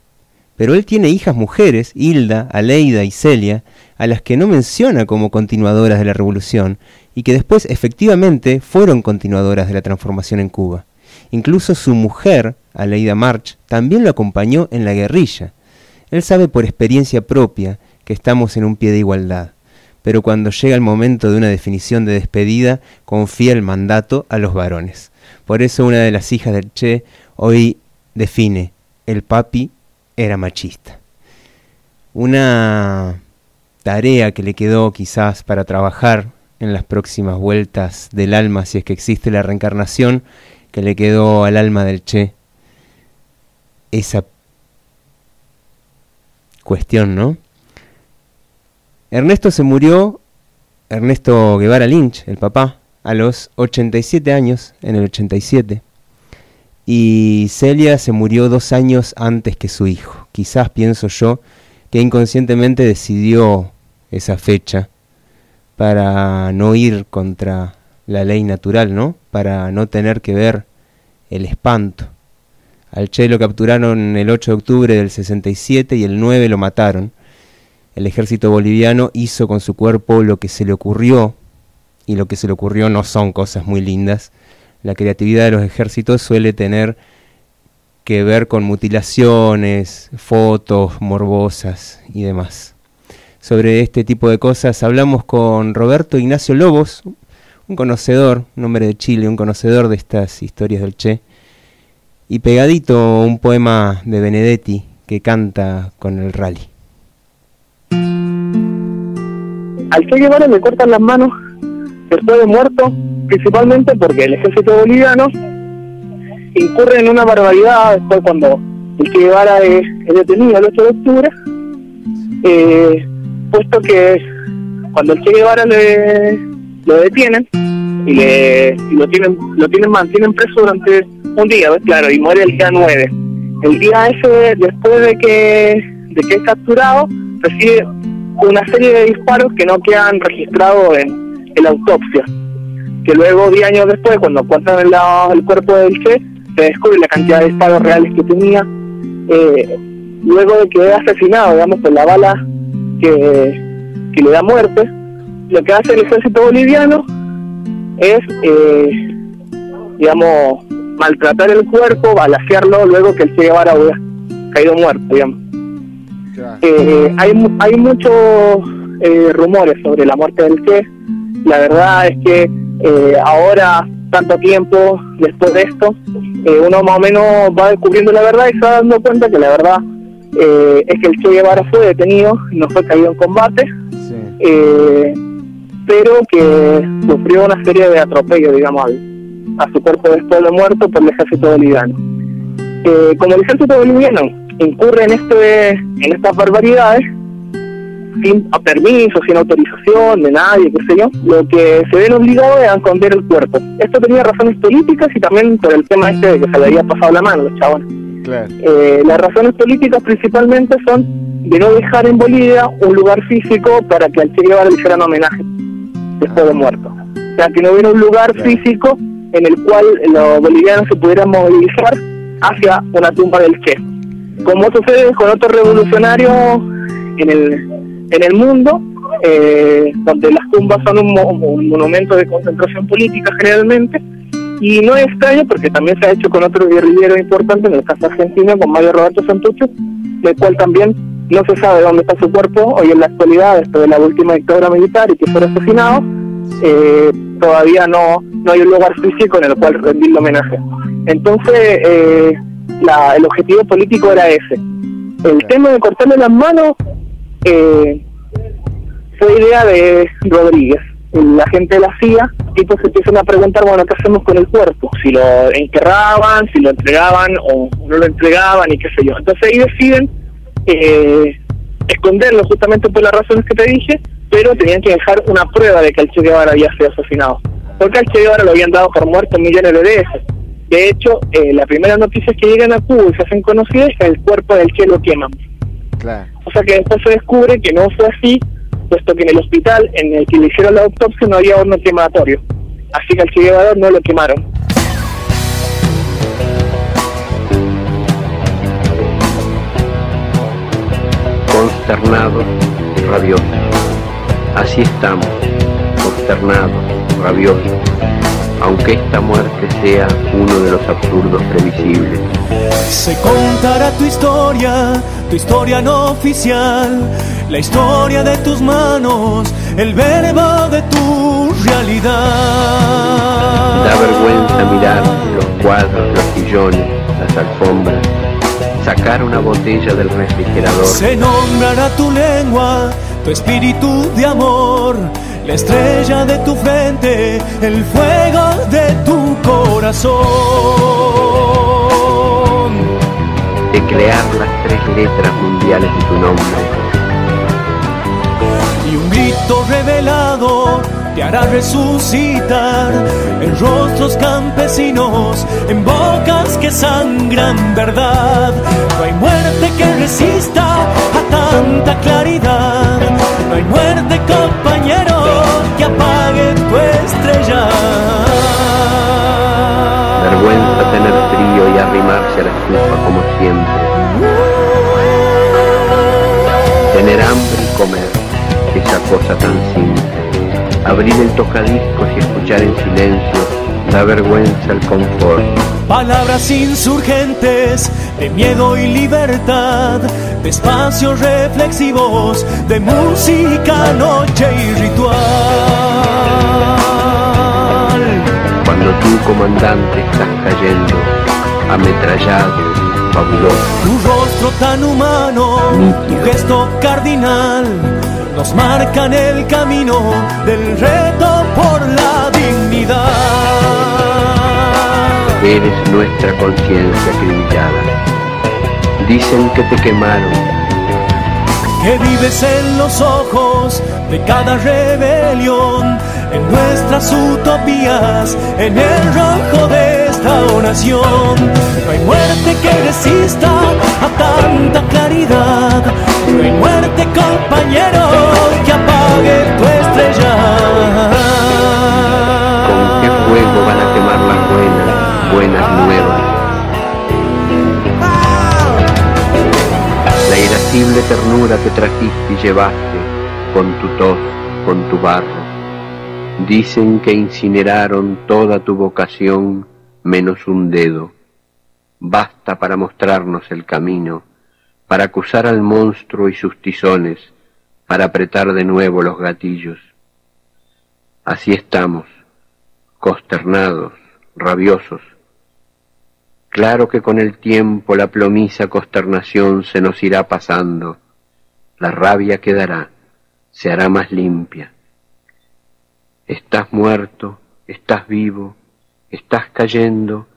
Pero él tiene hijas mujeres, Hilda, Aleida y Celia, a las que no menciona como continuadoras de la revolución y que después efectivamente fueron continuadoras de la transformación en Cuba. Incluso su mujer, Aleida March, también lo acompañó en la guerrilla. Él sabe por experiencia propia que estamos en un pie de igualdad, pero cuando llega el momento de una definición de despedida, confía el mandato a los varones. Por eso una de las hijas del Che hoy define, el papi era machista. Una tarea que le quedó quizás para trabajar en las próximas vueltas del alma, si es que existe la reencarnación, que le quedó al alma del Che, esa cuestión, ¿no? Ernesto se murió, Ernesto Guevara Lynch, el papá, a los 87 años, en el 87. Y Celia se murió dos años antes que su hijo. Quizás pienso yo que inconscientemente decidió esa fecha para no ir contra la ley natural, ¿no? Para no tener que ver el espanto. Al Che lo capturaron el 8 de octubre del 67 y el 9 lo mataron. El ejército boliviano hizo con su cuerpo lo que se le ocurrió, y lo que se le ocurrió no son cosas muy lindas. La creatividad de los ejércitos suele tener que ver con mutilaciones, fotos morbosas y demás. Sobre este tipo de cosas hablamos con Roberto Ignacio Lobos, un conocedor, un hombre de Chile, un conocedor de estas historias del Che, y pegadito un poema de Benedetti que canta con el rally. Al Che Guevara le cortan las manos después de muerto, principalmente porque el ejército boliviano incurre en una barbaridad después cuando el Che Guevara es, detenido el 8 de octubre, eh, puesto que cuando el Che Guevara le, lo detienen y, le, lo tienen lo tienen mantienen preso durante un día, claro, y muere el día 9. El día ese, después de que, de que es capturado, recibe una serie de disparos que no quedan registrados en, en la autopsia. Que luego, 10 años después, cuando encuentran el, el cuerpo del Che, se descubre la cantidad de disparos reales que tenía. Eh, luego de que es asesinado, digamos, por la bala que, le da muerte, lo que hace el ejército boliviano es, eh, digamos, maltratar el cuerpo, balasearlo luego que el Che Guevara hubiera caído muerto, digamos. Eh, hay, mu- hay muchos eh, rumores sobre la muerte del Che. La verdad es que eh, ahora, tanto tiempo después de esto, eh, uno más o menos va descubriendo la verdad y se va dando cuenta que la verdad eh, es que el Che Guevara fue detenido, no fue caído en combate, eh, pero que sufrió una serie de atropellos, digamos, a su cuerpo después de muerto por el ejército boliviano. Eh, como el ejército boliviano incurre en este en estas barbaridades, sin permiso, sin autorización de nadie, qué sé yo, lo que se ven obligados es a esconder el cuerpo. Esto tenía razones políticas y también por el tema este de que se le había pasado la mano a los. Claro. Eh, las razones políticas principalmente son de no dejar en Bolivia un lugar físico para que al Che Guevara le hicieran homenaje después de muerto. O sea, que no hubiera un lugar físico en el cual los bolivianos se pudieran movilizar hacia una tumba del Che. Como sucede con otros revolucionarios en el, en el mundo, eh, donde las tumbas son un, un monumento de concentración política generalmente, y no es extraño porque también se ha hecho con otro guerrillero importante, en el caso argentino, con Mario Roberto Santucho, del cual también no se sabe dónde está su cuerpo hoy en la actualidad, después de la última dictadura militar y que fue asesinado, eh, todavía no, no hay un lugar físico en el cual rendirle homenaje. Entonces, eh, la- el objetivo político era ese. El tema de cortarle las manos eh, fue idea de Rodríguez. La gente de la CIA, y pues se empiezan a preguntar, bueno, ¿qué hacemos con el cuerpo? Si lo enterraban, si lo entregaban o no lo entregaban y qué sé yo. Entonces ahí deciden eh, esconderlo justamente por las razones que te dije, pero tenían que dejar una prueba de que el Che Guevara había sido asesinado. Porque al Che Guevara lo habían dado por muerto millones de veces. De hecho, eh, las primeras noticias que llegan a Cuba y se hacen conocidas es que el cuerpo del Che lo queman. Claro. O sea que después se descubre que no fue así, puesto que en el hospital en el que le hicieron la autopsia no había horno quematorio. Así que al Che Guevara no lo quemaron. consternados y rabiosos. Así estamos, consternados, rabiosos, aunque esta muerte sea uno de los absurdos previsibles. Se contará tu historia, tu historia no oficial, la historia de tus manos, el verbo de tu realidad. Da vergüenza mirar los cuadros, los sillones, las alfombras, sacar una botella del refrigerador. Se nombrará tu lengua, tu espíritu de amor, la estrella de tu frente, el fuego de tu corazón. Teclear las tres letras mundiales de tu nombre. Y un grito revelado te hará resucitar en rostros campesinos, en bocas que sangran verdad. No hay muerte que resista a tanta claridad. No hay muerte, compañero, que apague tu estrella. Vergüenza tener frío y arrimarse a la estufa como siempre. Tener hambre y comer, esa cosa tan simple. Abrir el tocadiscos y escuchar en silencio, da vergüenza el confort. Palabras insurgentes de miedo y libertad, de espacios reflexivos, de música, noche y ritual. Cuando tú, comandante, estás cayendo, ametrallado, fabuloso. Tu rostro tan humano, tu gesto cardinal, nos marcan el camino del reto por la dignidad. Eres nuestra conciencia acribillada. Dicen que te quemaron, que vives en los ojos de cada rebelión, en nuestras utopías, en el rojo de esta oración. No hay muerte que resista a tanta claridad, no hay muerte, compañero, que apague tu estrella. ¿con qué fuego van a quemar las buenas, buenas nuevas? La irascible ternura que trajiste y llevaste con tu tos, con tu barro. Dicen que incineraron toda tu vocación menos un dedo. Basta para mostrarnos el camino, para acusar al monstruo y sus tizones, para apretar de nuevo los gatillos. Así estamos, consternados, rabiosos, Claro que con el tiempo la plomiza consternación se nos irá pasando, la rabia quedará, se hará más limpia. Estás muerto, estás vivo, estás cayendo,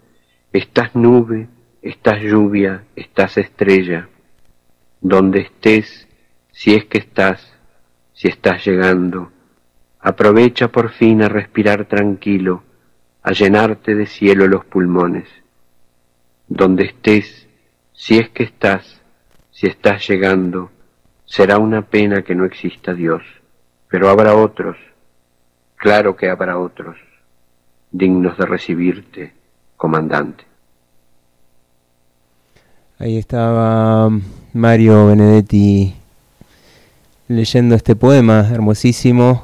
estás nube, estás lluvia, estás estrella. Donde estés, si es que estás, si estás llegando, aprovecha por fin a respirar tranquilo, a llenarte de cielo los pulmones donde estés, si es que estás, si estás llegando, será una pena que no exista Dios, pero habrá otros, claro que habrá otros, dignos de recibirte, comandante. Ahí estaba Mario Benedetti leyendo este poema hermosísimo.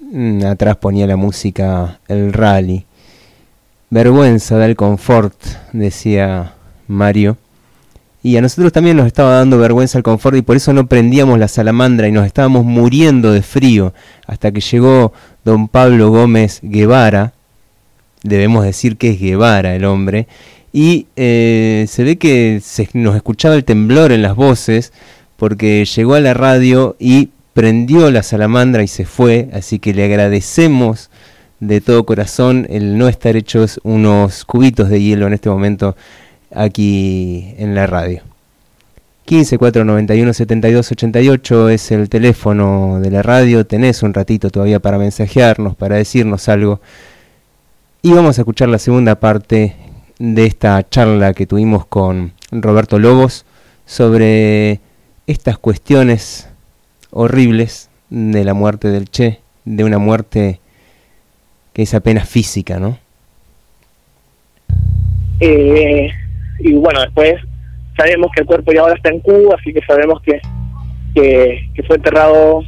Mm, atrás ponía la música El Rally. Vergüenza da el confort, decía Mario. Y a nosotros también nos estaba dando vergüenza el confort y por eso no prendíamos la salamandra y nos estábamos muriendo de frío. Hasta que llegó don Pablo Gómez Guevara, debemos decir que es Guevara el hombre, y eh, se ve que se, nos escuchaba el temblor en las voces porque llegó a la radio y prendió la salamandra y se fue, así que le agradecemos de todo corazón el no estar hechos unos cubitos de hielo en este momento aquí en la radio. 15 491 72 88 es el teléfono de la radio. Tenés un ratito todavía para mensajearnos, para decirnos algo. Y vamos a escuchar la segunda parte de esta charla que tuvimos con Roberto Lobos sobre estas cuestiones horribles de la muerte del Che, de una muerte que es apenas física, ¿no? Eh, y bueno, después sabemos que el cuerpo ya ahora está en Cuba, así que sabemos que, que, fue enterrado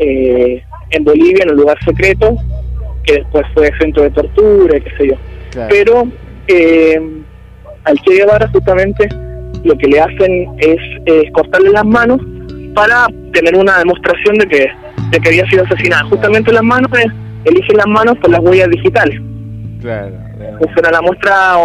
eh, en Bolivia, en un lugar secreto, que después fue centro de tortura, qué sé yo. Pero eh, al Che Guevara justamente lo que le hacen es, cortarle las manos para tener una demostración de que, de que había sido asesinado. Justamente las manos es elige las manos por las huellas digitales. Claro. Es una la muestra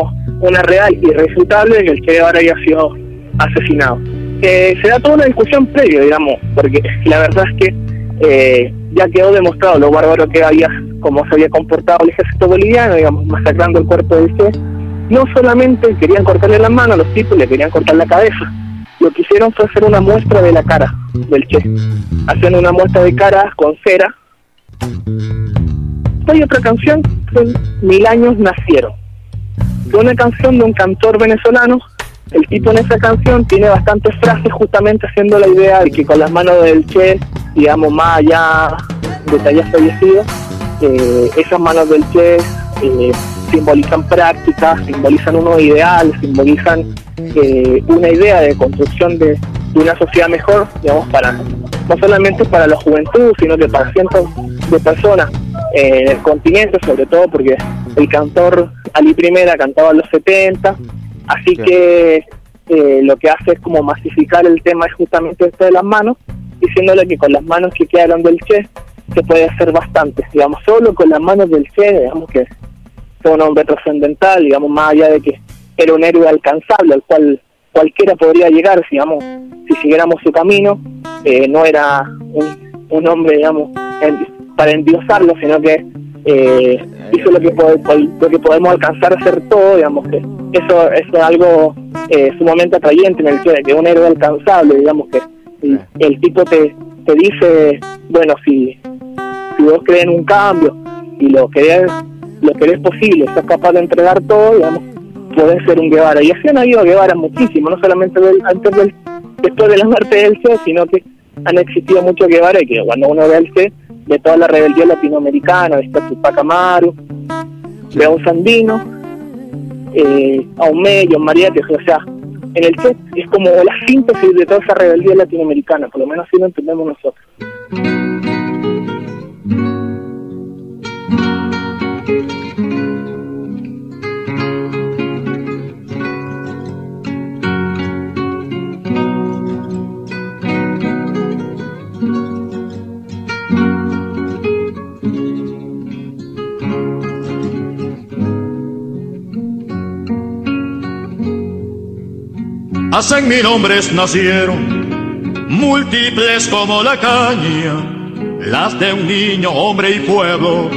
una real irrefutable de que el Che Guevara había sido asesinado. se da toda una discusión previa, digamos, porque la verdad es que eh, ya quedó demostrado lo bárbaro que había, cómo se había comportado el ejército boliviano, digamos, masacrando el cuerpo del Che. No solamente querían cortarle las manos, los tipos le querían cortar la cabeza. Lo que hicieron fue hacer una muestra de la cara del Che. Hacían una muestra de cara con cera hay otra canción, Mil años nacieron. Fue una canción de un cantor venezolano. El tipo en esa canción tiene bastantes frases justamente haciendo la idea de que con las manos del Che, digamos, más allá de que haya fallecido, eh, esas manos del Che eh, simbolizan prácticas, simbolizan unos ideales, simbolizan eh, una idea de construcción de, de, una sociedad mejor, digamos, para no solamente para la juventud, sino que para cientos de personas en el continente, sobre todo porque el cantor Ali Primera cantaba en los 70, así que eh, lo que hace es como masificar el tema es justamente esto de las manos, diciéndole que con las manos que quedaron del Che se puede hacer bastante, digamos, solo con las manos del Che, digamos que fue un hombre trascendental, digamos, más allá de que era un héroe alcanzable al cual cualquiera podría llegar, digamos, si siguiéramos su camino, eh, no era un, un hombre, digamos, para endiosarlo, sino que eh, hizo lo que, lo que podemos alcanzar a hacer todo, digamos que eso, es algo eh, sumamente atrayente en el que, que un héroe alcanzable, digamos que el, tipo te, te dice, bueno, si, si vos crees en un cambio y lo querés, lo querés posible, estás capaz de entregar todo, digamos, podés ser un Guevara. Y así han habido Guevara muchísimo, no solamente antes del, después de la muerte del Che, sino que han existido muchos Guevara y que cuando uno ve al Che de toda la rebeldía latinoamericana, de Tupac Amaru, de un Sandino, eh, a un medio, María, que o sea, en el Che es como la síntesis de toda esa rebeldía latinoamericana, por lo menos así lo entendemos nosotros. Hacen mil hombres nacieron, múltiples como la caña, las de un niño, hombre y pueblo.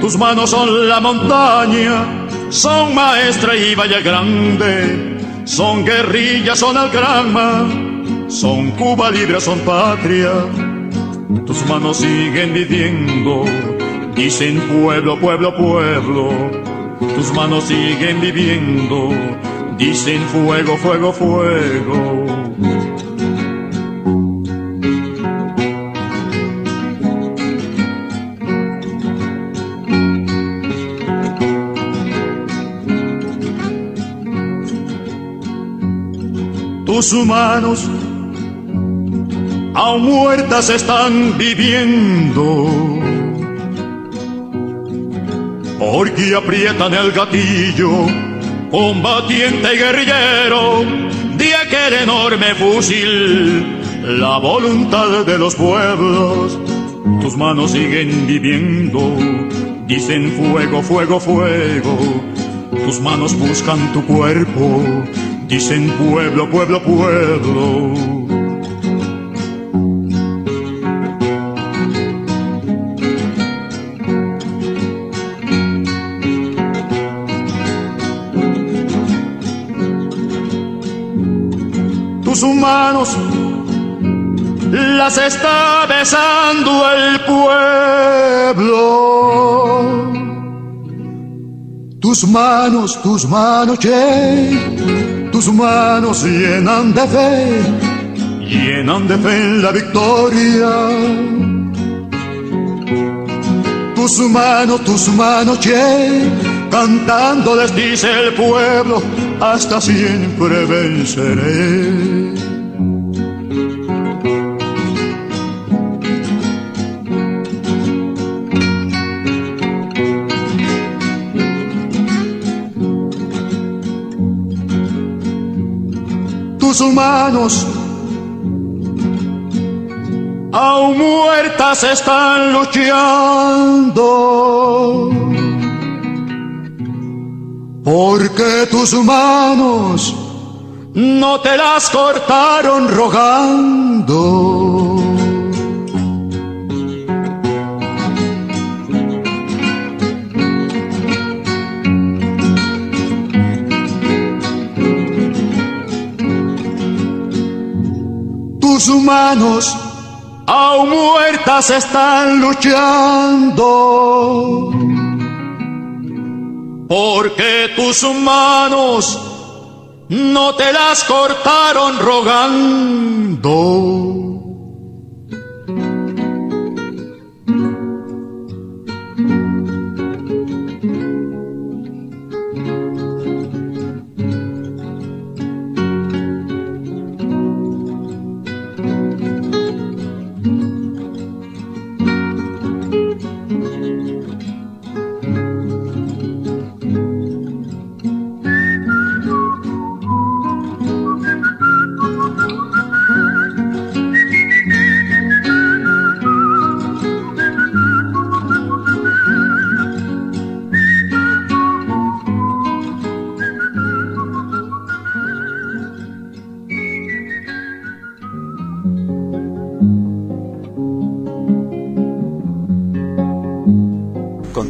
Tus manos son la montaña, son maestra y valle grande, son guerrilla, son algranma, son Cuba libre, son patria. Tus manos siguen viviendo, dicen pueblo, pueblo, pueblo. Tus manos siguen viviendo, dicen fuego, fuego, fuego. Tus manos aún muertas están viviendo porque aprietan el gatillo, combatiente y guerrillero de aquel enorme fusil, la voluntad de los pueblos. Tus manos siguen viviendo, dicen fuego, fuego, fuego. Tus manos buscan tu cuerpo, dicen pueblo, pueblo, pueblo. Manos las está besando el pueblo. Tus manos, tus manos, che, tus manos llenan de fe, llenan de fe en la victoria. Tus manos, tus manos, che, cantando les dice el pueblo, hasta siempre venceré. Tus manos aún muertas están luchando porque tus manos no te las cortaron rogando. Tus manos aún muertas están luchando porque tus manos no te las cortaron rogando.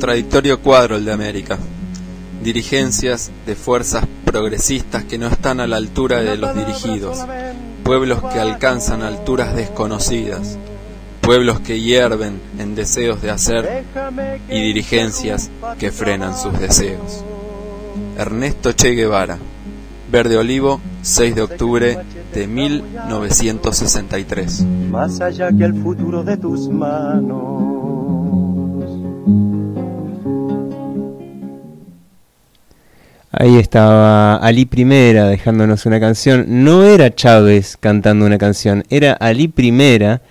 Contradictorio cuadro el de América. Dirigencias de fuerzas progresistas que no están a la altura de los dirigidos. Pueblos que alcanzan alturas desconocidas. Pueblos que hierven en deseos de hacer y dirigencias que frenan sus deseos. Ernesto Che Guevara. Verde Olivo, 6 de octubre de 1963. Más allá que el futuro de tus manos. Ahí estaba Ali Primera dejándonos una canción. No era Chávez cantando una canción, era Ali Primera,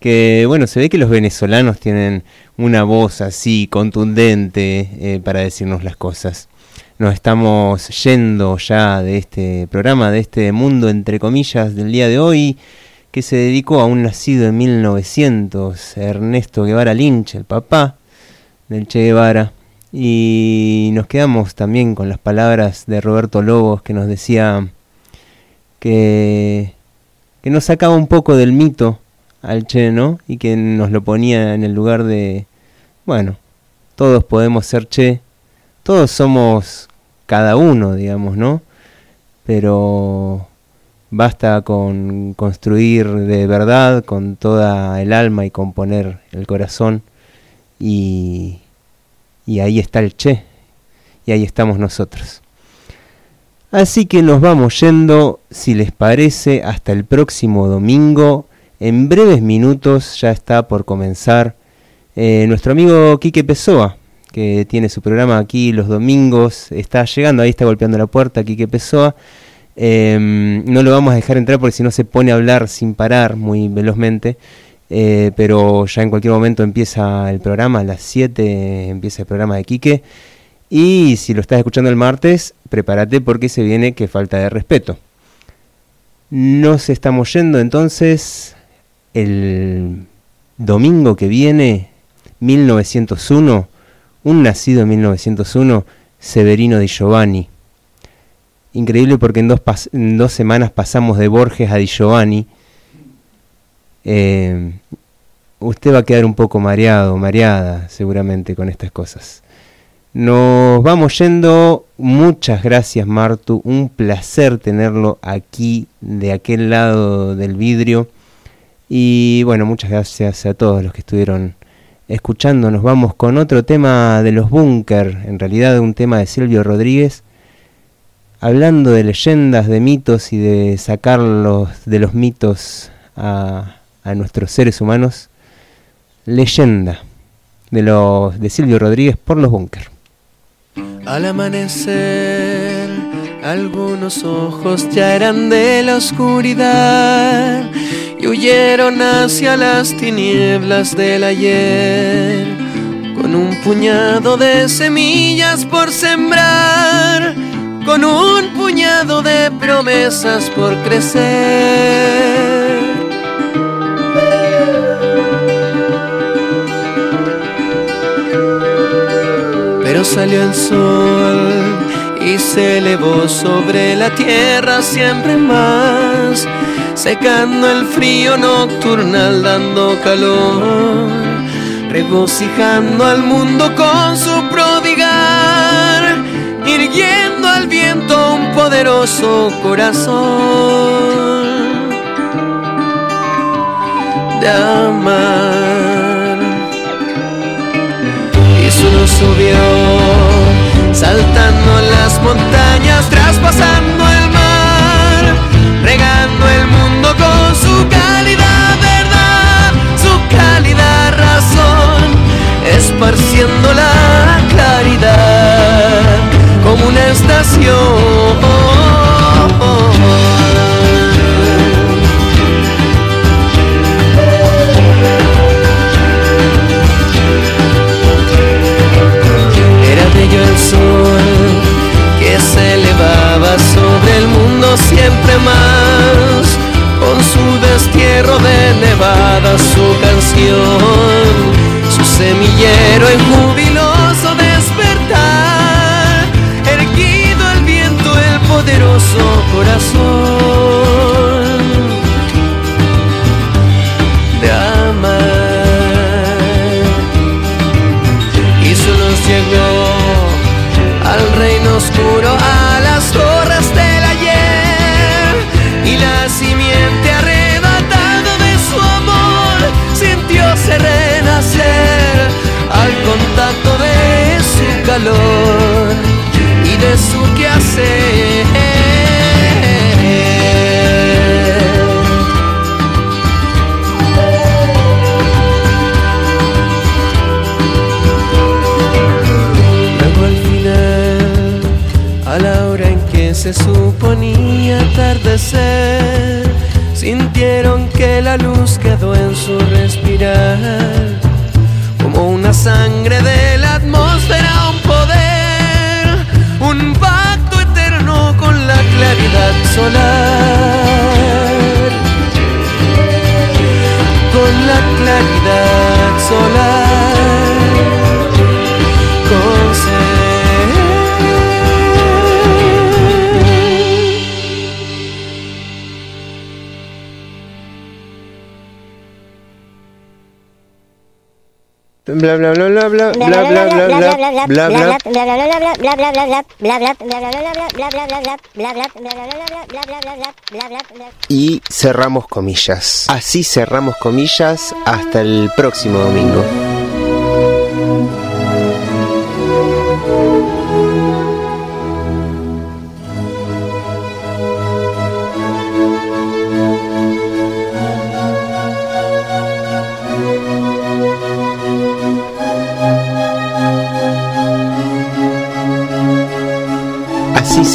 que bueno, se ve que los venezolanos tienen una voz así contundente eh, para decirnos las cosas. Nos estamos yendo ya de este programa, de este mundo entre comillas del día de hoy, que se dedicó a un nacido en 1900, Ernesto Guevara Lynch, el papá del Che Guevara. Y nos quedamos también con las palabras de Roberto Lobos que nos decía que, que nos sacaba un poco del mito al Che, ¿no? Y que nos lo ponía en el lugar de, bueno, todos podemos ser Che, todos somos cada uno, digamos, ¿no? Pero basta con construir de verdad, con toda el alma y componer el corazón y, y ahí está el Che, y ahí estamos nosotros. Así que nos vamos yendo, si les parece, hasta el próximo domingo. En breves minutos ya está por comenzar eh, nuestro amigo Quique Pessoa, que tiene su programa aquí los domingos. Está llegando, ahí está golpeando la puerta Quique Pessoa. Em, no lo vamos a dejar entrar porque si no se pone a hablar sin parar muy velozmente. Eh, pero ya en cualquier momento empieza el programa, a las 7 empieza el programa de Quique. Y si lo estás escuchando el martes, prepárate porque se viene que falta de respeto. Nos estamos yendo entonces el domingo que viene, 1901, un nacido en 1901, Severino Di Giovanni. Increíble porque en dos, en dos semanas pasamos de Borges a Di Giovanni. Eh, usted va a quedar un poco mareado, mareada seguramente con estas cosas. Nos vamos yendo. Muchas gracias, Martu. Un placer tenerlo aquí, de aquel lado del vidrio. Y bueno, muchas gracias a todos los que estuvieron escuchando. Nos vamos con otro tema de los búnker, en realidad un tema de Silvio Rodríguez, hablando de leyendas, de mitos y de sacarlos de los mitos a, a nuestros seres humanos. Leyenda de, los, de Silvio Rodríguez por los búnker. Al amanecer, algunos ojos ya eran de la oscuridad y huyeron hacia las tinieblas del ayer, con un puñado de semillas por sembrar, con un puñado de promesas por crecer. Salió el sol y se elevó sobre la tierra siempre más, secando el frío nocturnal, dando calor, regocijando al mundo con su prodigar, irguiendo al viento un poderoso corazón de amar subió, saltando las montañas, traspasando el mar, regando el mundo con su cálida verdad, su cálida razón, esparciendo la claridad como una estación. El siempre más, con su destierro de nevada, su canción, su semillero en jubiloso despertar, erguido al viento el poderoso corazón y de su quehacer. Luego al final, a la hora en que se suponía atardecer, sintieron que la luz quedó en su respirar, como una sangre de la con la claridad solar, con ser bla bla bla bla bla bla bla bla y cerramos comillas. Así cerramos comillas hasta el próximo domingo.